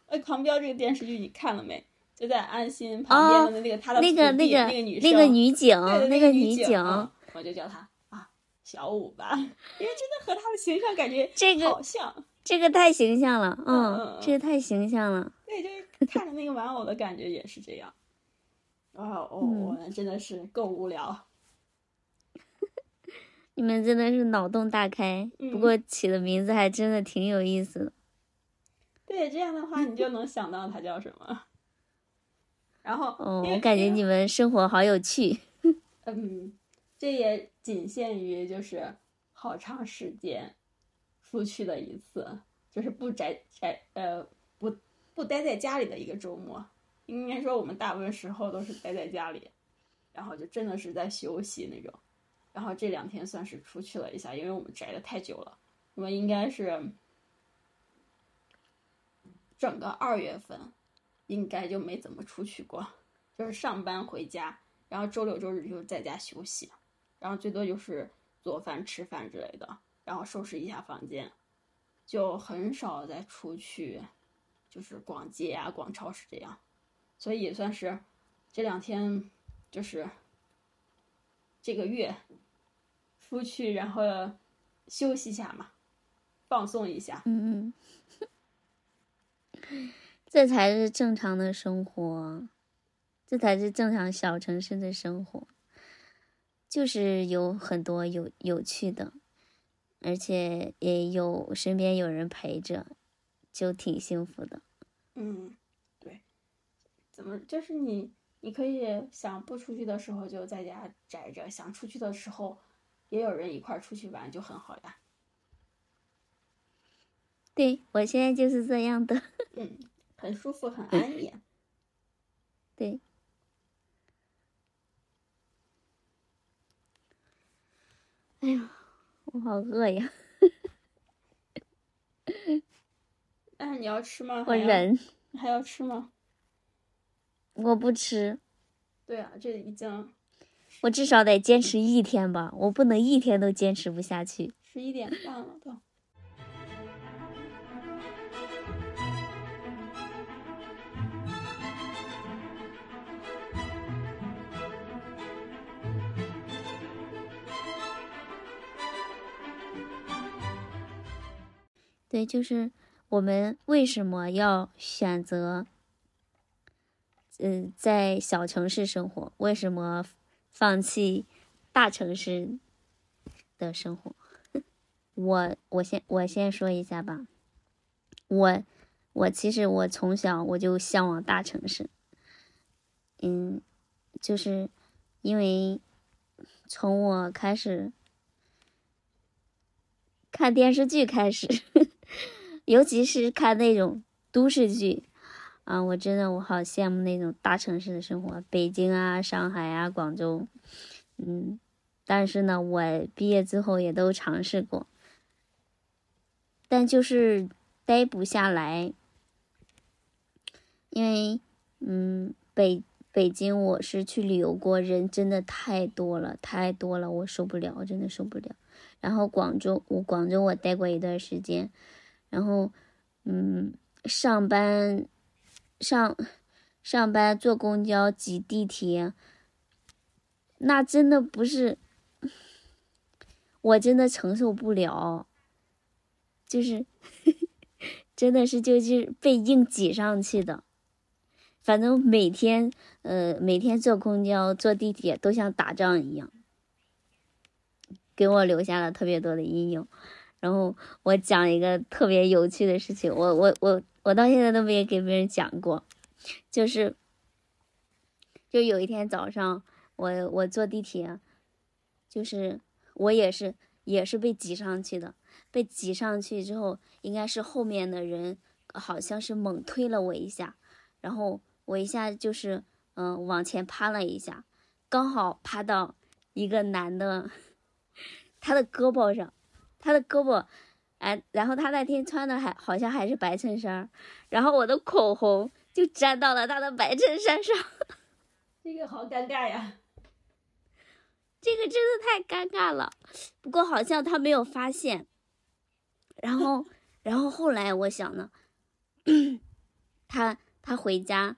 呃，《狂飙》这个电视剧你看了没？就在安心旁边的那个他的那个那个那个女那个女警，那个女警，我就叫她啊小五吧，因为真的和她的形象感觉这个好像。这个太形象了，嗯，这个太形象了。对，就是看着那个玩偶的感觉也是这样。啊，哦，我们真的是够无聊。[LAUGHS] 你们真的是脑洞大开，不过起的名字还真的挺有意思的。对，这样的话你就能想到它叫什么。然后，哦，我感觉你们生活好有趣。[LAUGHS] 嗯，这也仅限于就是好长时间。出去的一次，就是不宅宅呃不不待在家里的一个周末，应该说我们大部分时候都是待在家里，然后就真的是在休息那种，然后这两天算是出去了一下，因为我们宅的太久了，我们应该是整个二月份应该就没怎么出去过，就是上班回家，然后周六周日就在家休息，然后最多就是做饭吃饭之类的。然后收拾一下房间，就很少再出去，就是逛街啊、逛超市这样，所以也算是这两天就是这个月出去，然后休息一下嘛，放松一下。嗯嗯，这才是正常的生活，这才是正常小城市的生活，就是有很多有有趣的。而且也有身边有人陪着，就挺幸福的。嗯，对，怎么就是你，你可以想不出去的时候就在家宅着，想出去的时候也有人一块出去玩，就很好呀。对我现在就是这样的。[LAUGHS] 嗯，很舒服，很安逸。对。哎呀。我好饿呀！哎，你要吃吗？[LAUGHS] 我忍。你还要吃吗？我不吃。对啊，这已经。我至少得坚持一天吧，我不能一天都坚持不下去。十一点半了都。对，就是我们为什么要选择，嗯，在小城市生活？为什么放弃大城市的生活？[LAUGHS] 我我先我先说一下吧。我我其实我从小我就向往大城市，嗯，就是因为从我开始看电视剧开始。尤其是看那种都市剧，啊，我真的我好羡慕那种大城市的生活，北京啊、上海啊、广州，嗯，但是呢，我毕业之后也都尝试过，但就是待不下来，因为，嗯，北北京我是去旅游过，人真的太多了，太多了，我受不了，我真的受不了。然后广州，我广州我待过一段时间，然后，嗯，上班，上，上班坐公交挤地铁，那真的不是，[LAUGHS] 我真的承受不了，就是，[LAUGHS] 真的是就是被硬挤上去的，反正每天，呃，每天坐公交坐地铁都像打仗一样。给我留下了特别多的阴影，然后我讲一个特别有趣的事情，我我我我到现在都没有给别人讲过，就是，就有一天早上，我我坐地铁，就是我也是也是被挤上去的，被挤上去之后，应该是后面的人好像是猛推了我一下，然后我一下就是嗯往前趴了一下，刚好趴到一个男的。[LAUGHS] 他的胳膊上，他的胳膊，哎，然后他那天穿的还好像还是白衬衫，然后我的口红就粘到了他的白衬衫上，[LAUGHS] 这个好尴尬呀，这个真的太尴尬了。不过好像他没有发现，然后，然后后来我想呢，[COUGHS] 他他回家，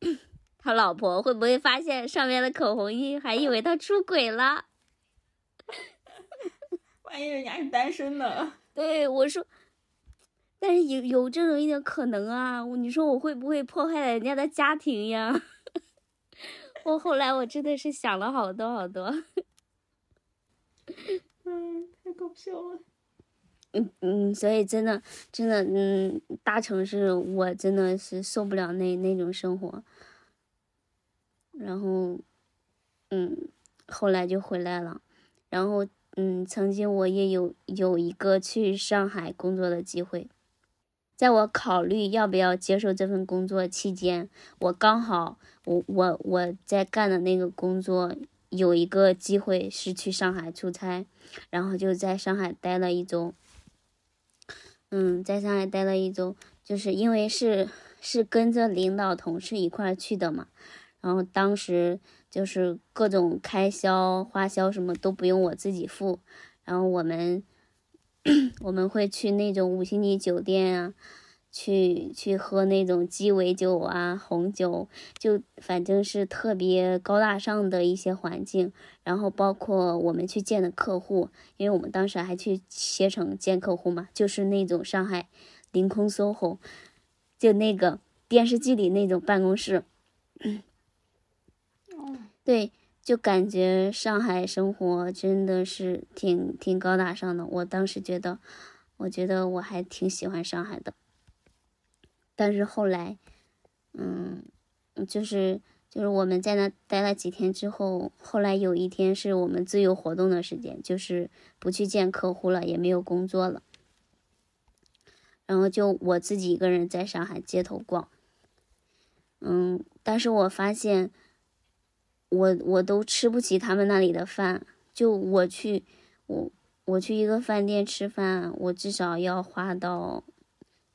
[COUGHS] 他老婆会不会发现上面的口红印，还以为他出轨了？万一人家是单身呢？对，我说，但是有有这种一点可能啊！你说我会不会破坏了人家的家庭呀？[LAUGHS] 我后来我真的是想了好多好多。[LAUGHS] 嗯，太搞笑了。嗯嗯，所以真的真的嗯，大城市我真的是受不了那那种生活。然后，嗯，后来就回来了，然后。嗯，曾经我也有有一个去上海工作的机会，在我考虑要不要接受这份工作期间，我刚好我我我在干的那个工作有一个机会是去上海出差，然后就在上海待了一周。嗯，在上海待了一周，就是因为是是跟着领导同事一块去的嘛，然后当时。就是各种开销花销什么都不用我自己付，然后我们 [CLEARS THROAT] 我们会去那种五星级酒店啊，去去喝那种鸡尾酒啊红酒，就反正是特别高大上的一些环境。然后包括我们去见的客户，因为我们当时还去携程见客户嘛，就是那种上海凌空 SOHO，就那个电视剧里那种办公室。[COUGHS] 对，就感觉上海生活真的是挺挺高大上的。我当时觉得，我觉得我还挺喜欢上海的。但是后来，嗯，就是就是我们在那待了几天之后，后来有一天是我们自由活动的时间，就是不去见客户了，也没有工作了，然后就我自己一个人在上海街头逛。嗯，但是我发现。我我都吃不起他们那里的饭，就我去，我我去一个饭店吃饭，我至少要花到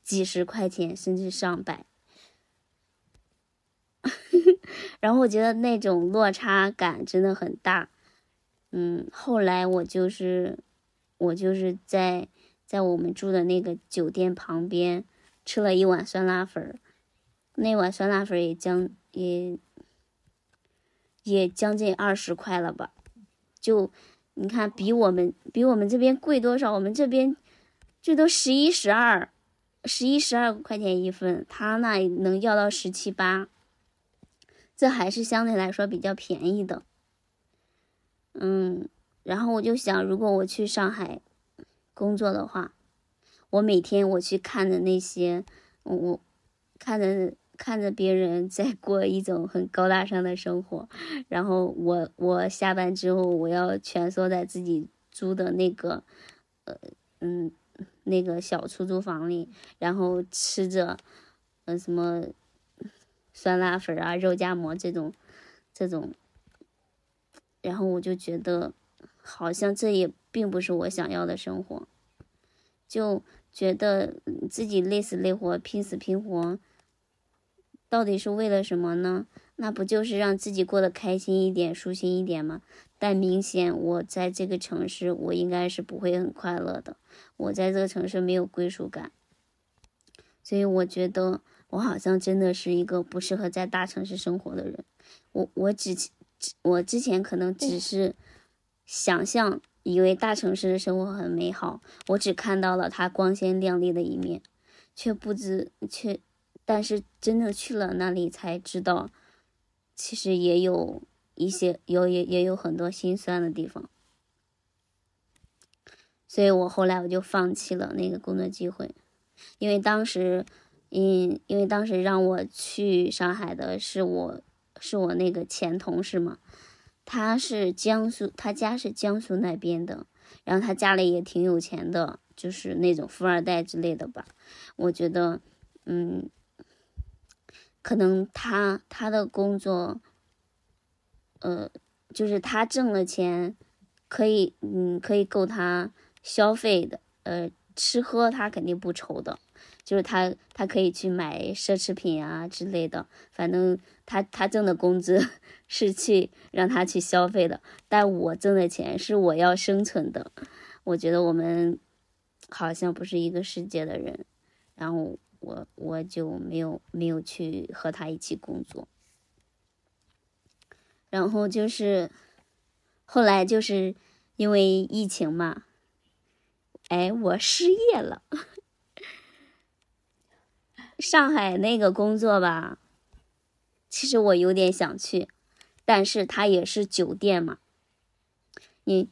几十块钱，甚至上百。[LAUGHS] 然后我觉得那种落差感真的很大。嗯，后来我就是，我就是在在我们住的那个酒店旁边吃了一碗酸辣粉儿，那碗酸辣粉也将也。也将近二十块了吧？就你看，比我们比我们这边贵多少？我们这边最多十一十二，十一十二块钱一份，他那能要到十七八，这还是相对来说比较便宜的。嗯，然后我就想，如果我去上海工作的话，我每天我去看的那些，我看的。看着别人在 [LAUGHS] 过一种很高大上的生活，然后我我下班之后我要蜷缩在自己租的那个，呃嗯那个小出租房里，然后吃着呃什么酸辣粉啊、肉夹馍这种这种，然后我就觉得好像这也并不是我想要的生活，就觉得自己累死累活、拼死拼活，到底是为了什么呢？那不就是让自己过得开心一点、舒心一点吗？但明显我在这个城市，我应该是不会很快乐的。我在这个城市没有归属感，所以我觉得我好像真的是一个不适合在大城市生活的人。我我只我之前可能只是想象，以为大城市的生活很美好，我只看到了它光鲜亮丽的一面，却不知却，但是真的去了那里才知道。其实也有一些有也也有很多心酸的地方，所以我后来我就放弃了那个工作机会，因为当时，嗯，因为当时让我去上海的是我是我那个前同事嘛，他是江苏，他家是江苏那边的，然后他家里也挺有钱的，就是那种富二代之类的吧，我觉得，嗯。可能他他的工作，呃，就是他挣了钱，可以嗯可以够他消费的，呃，吃喝他肯定不愁的，就是他他可以去买奢侈品啊之类的，反正他他挣的工资 [LAUGHS] 是去让他去消费的，但我挣的钱是我要生存的，我觉得我们好像不是一个世界的人，然后。我我就没有没有去和他一起工作，然后就是后来就是因为疫情嘛，哎，我失业了。上海那个工作吧，其实我有点想去，但是它也是酒店嘛，你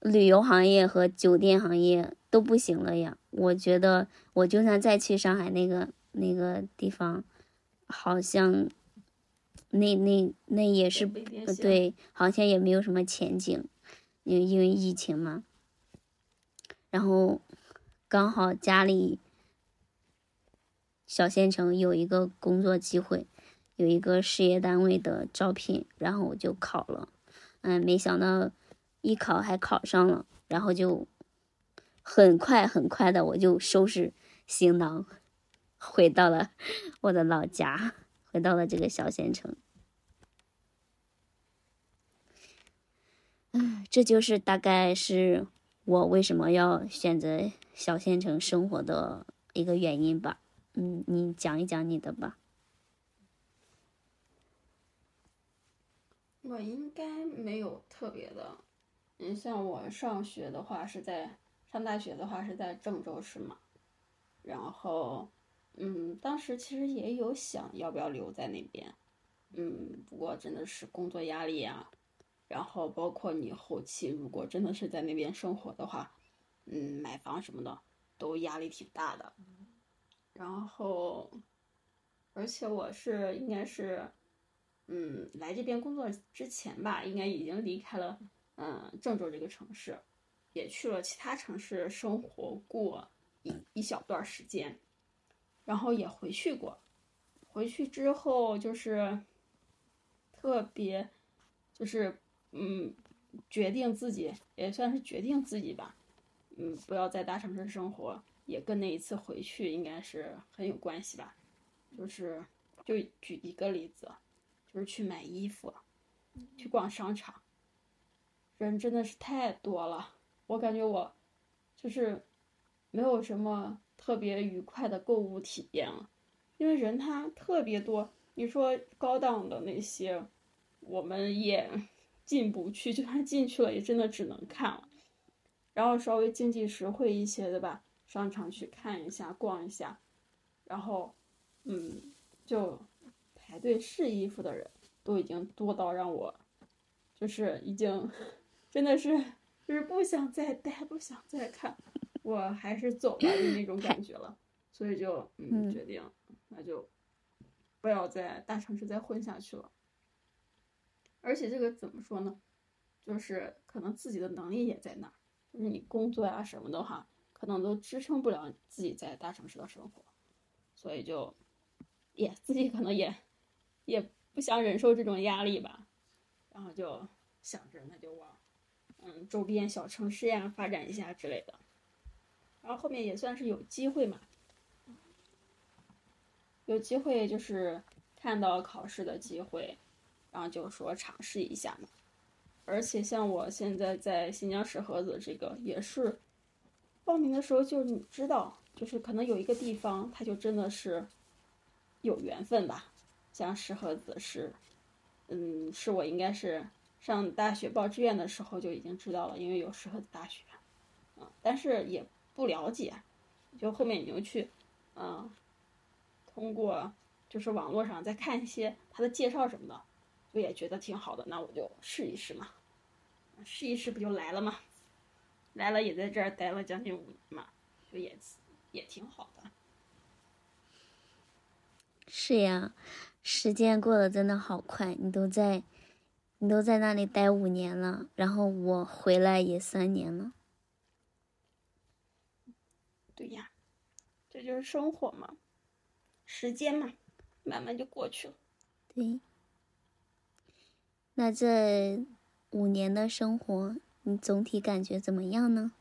旅游行业和酒店行业都不行了呀。我觉得，我就算再去上海那个那个地方，好像那那那也是对，好像也没有什么前景，因为因为疫情嘛。然后刚好家里小县城有一个工作机会，有一个事业单位的招聘，然后我就考了，嗯，没想到一考还考上了，然后就。很快很快的，我就收拾行囊，回到了我的老家，回到了这个小县城。嗯，这就是大概是我为什么要选择小县城生活的一个原因吧。嗯，你讲一讲你的吧。我应该没有特别的，你像我上学的话是在。上大学的话是在郑州市嘛，然后，嗯，当时其实也有想要不要留在那边，嗯，不过真的是工作压力啊，然后包括你后期如果真的是在那边生活的话，嗯，买房什么的都压力挺大的，然后，而且我是应该是，嗯，来这边工作之前吧，应该已经离开了，嗯，郑州这个城市。也去了其他城市生活过一一小段时间，然后也回去过。回去之后就是特别，就是嗯，决定自己也算是决定自己吧，嗯，不要在大城市生活，也跟那一次回去应该是很有关系吧。就是就举一个例子，就是去买衣服，去逛商场，人真的是太多了。我感觉我就是没有什么特别愉快的购物体验了，因为人他特别多。你说高档的那些，我们也 [LAUGHS] 进不去，就算进去了，也真的只能看了。然后稍微经济实惠一些的吧，商场去看一下、逛一下，然后，嗯，就排队试衣服的人都已经多到让我，就是已经 [LAUGHS] 真的是。就是不想再待，不想再看，我还是走吧，就那种感觉了，所以就嗯决定，那就不要在大城市再混下去了。而且这个怎么说呢？就是可能自己的能力也在那儿，就是你工作呀什么的话，可能都支撑不了自己在大城市的生活，所以就也自己可能也也不想忍受这种压力吧，然后就想着那就往嗯周边小城市呀发展一下之类的，然后后面也算是有机会嘛，有机会就是看到考试的机会，然后就说尝试一下嘛。而且像我现在在新疆石河子这个也是，报名的时候就你知道，就是可能有一个地方，它就真的是有缘分吧。像石河子是，嗯，是我应该是上大学报志愿的时候就已经知道了，因为有石河子大学，嗯，但是也不了解，就后面你就去，嗯，通过就是网络上再看一些他的介绍什么的。我也觉得挺好的，那我就试一试嘛，试一试不就来了吗？来了也在这儿待了将近五年嘛，就也也挺好的。是呀，时间过得真的好快，你都在，你都在那里待五年了，然后我回来也三年了。对呀，这就是生活嘛，时间嘛，慢慢就过去了。对。那这五年的生活，你总体感觉怎么样呢？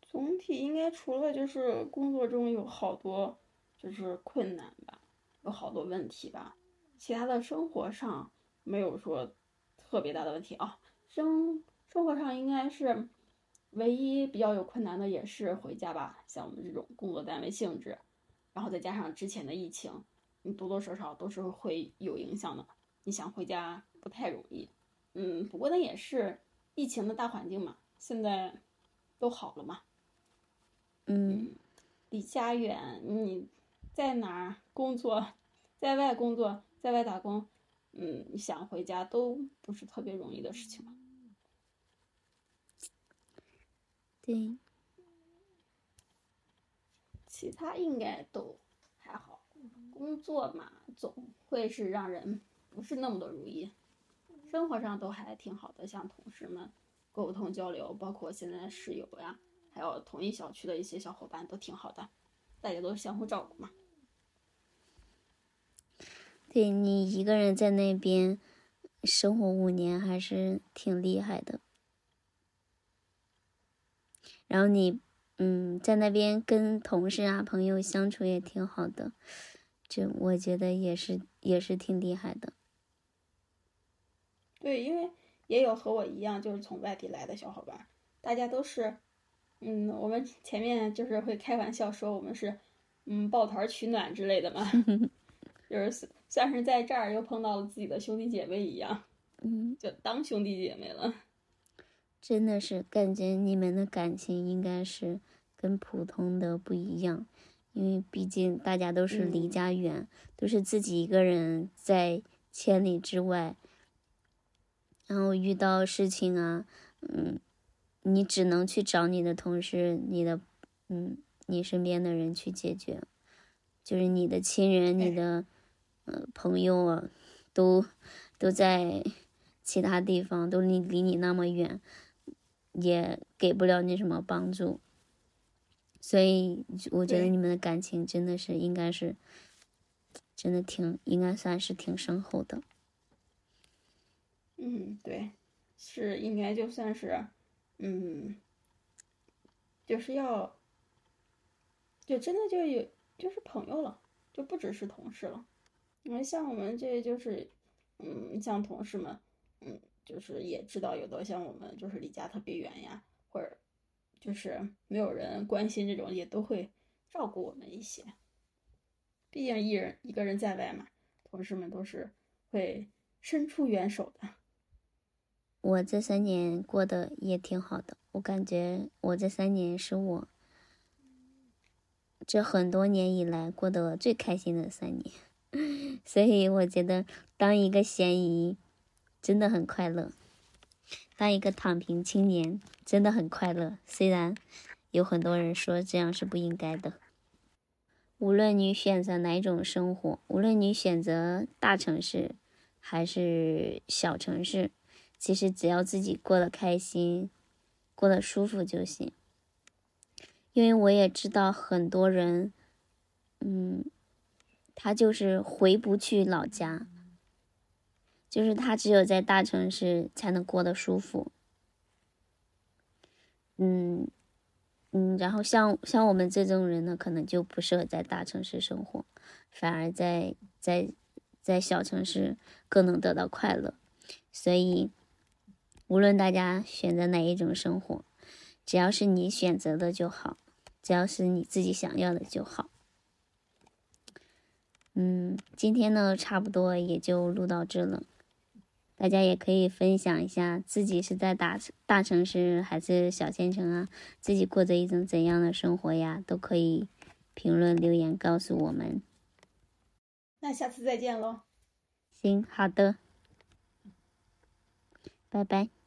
总体应该除了就是工作中有好多就是困难吧，有好多问题吧，其他的生活上没有说特别大的问题啊。生生活上应该是唯一比较有困难的也是回家吧，像我们这种工作单位性质，然后再加上之前的疫情。你多多少少都是会有影响的，你想回家不太容易。嗯，不过那也是疫情的大环境嘛，现在都好了嘛。嗯，离家远，你在哪儿工作，在外工作，在外打工，嗯，想回家都不是特别容易的事情嘛。对，其他应该都还好。工作嘛，总会是让人不是那么的如意。生活上都还挺好的，像同事们沟通交流，包括现在室友呀，还有同一小区的一些小伙伴都挺好的，大家都相互照顾嘛。对你一个人在那边生活五年，还是挺厉害的。然后你，嗯，在那边跟同事啊、朋友相处也挺好的。就我觉得也是，也是挺厉害的。对，因为也有和我一样就是从外地来的小伙伴，大家都是，嗯，我们前面就是会开玩笑说我们是，嗯，抱团取暖之类的嘛，[LAUGHS] 就是算是在这儿又碰到了自己的兄弟姐妹一样，[LAUGHS] 嗯，就当兄弟姐妹了。真的是感觉你们的感情应该是跟普通的不一样。因为毕竟大家都是离家远，都是自己一个人在千里之外，然后遇到事情啊，嗯，你只能去找你的同事、你的，嗯，你身边的人去解决，就是你的亲人、你的，呃，朋友啊，都都在其他地方，都离离你那么远，也给不了你什么帮助。所以我觉得你们的感情真的是应该是，真的挺应该算是挺深厚的。嗯，对，是应该就算是，嗯，就是要，就真的就有就是朋友了，就不只是同事了。你看，像我们这就是，嗯，像同事们，嗯，就是也知道有的像我们就是离家特别远呀，或者。就是没有人关心这种，也都会照顾我们一些。毕竟一人一个人在外嘛，同事们都是会伸出援手的。我这三年过得也挺好的，我感觉我这三年是我这很多年以来过得最开心的三年，[LAUGHS] 所以我觉得当一个咸鱼真的很快乐。当一个躺平青年真的很快乐，虽然有很多人说这样是不应该的。无论你选择哪种生活，无论你选择大城市还是小城市，其实只要自己过得开心、过得舒服就行。因为我也知道很多人，嗯，他就是回不去老家，就是他只有在大城市才能过得舒服。嗯嗯，然后像像我们这种人呢，可能就不适合在大城市生活，反而在在在小城市更能得到快乐。所以，无论大家选择哪一种生活，只要是你选择的就好，只要是你自己想要的就好。嗯，今天呢，差不多也就录到这了。大家也可以分享一下自己是在大大城市还是小县城啊，自己过着一种怎样的生活呀？都可以评论留言告诉我们。那下次再见喽。行，好的，拜拜。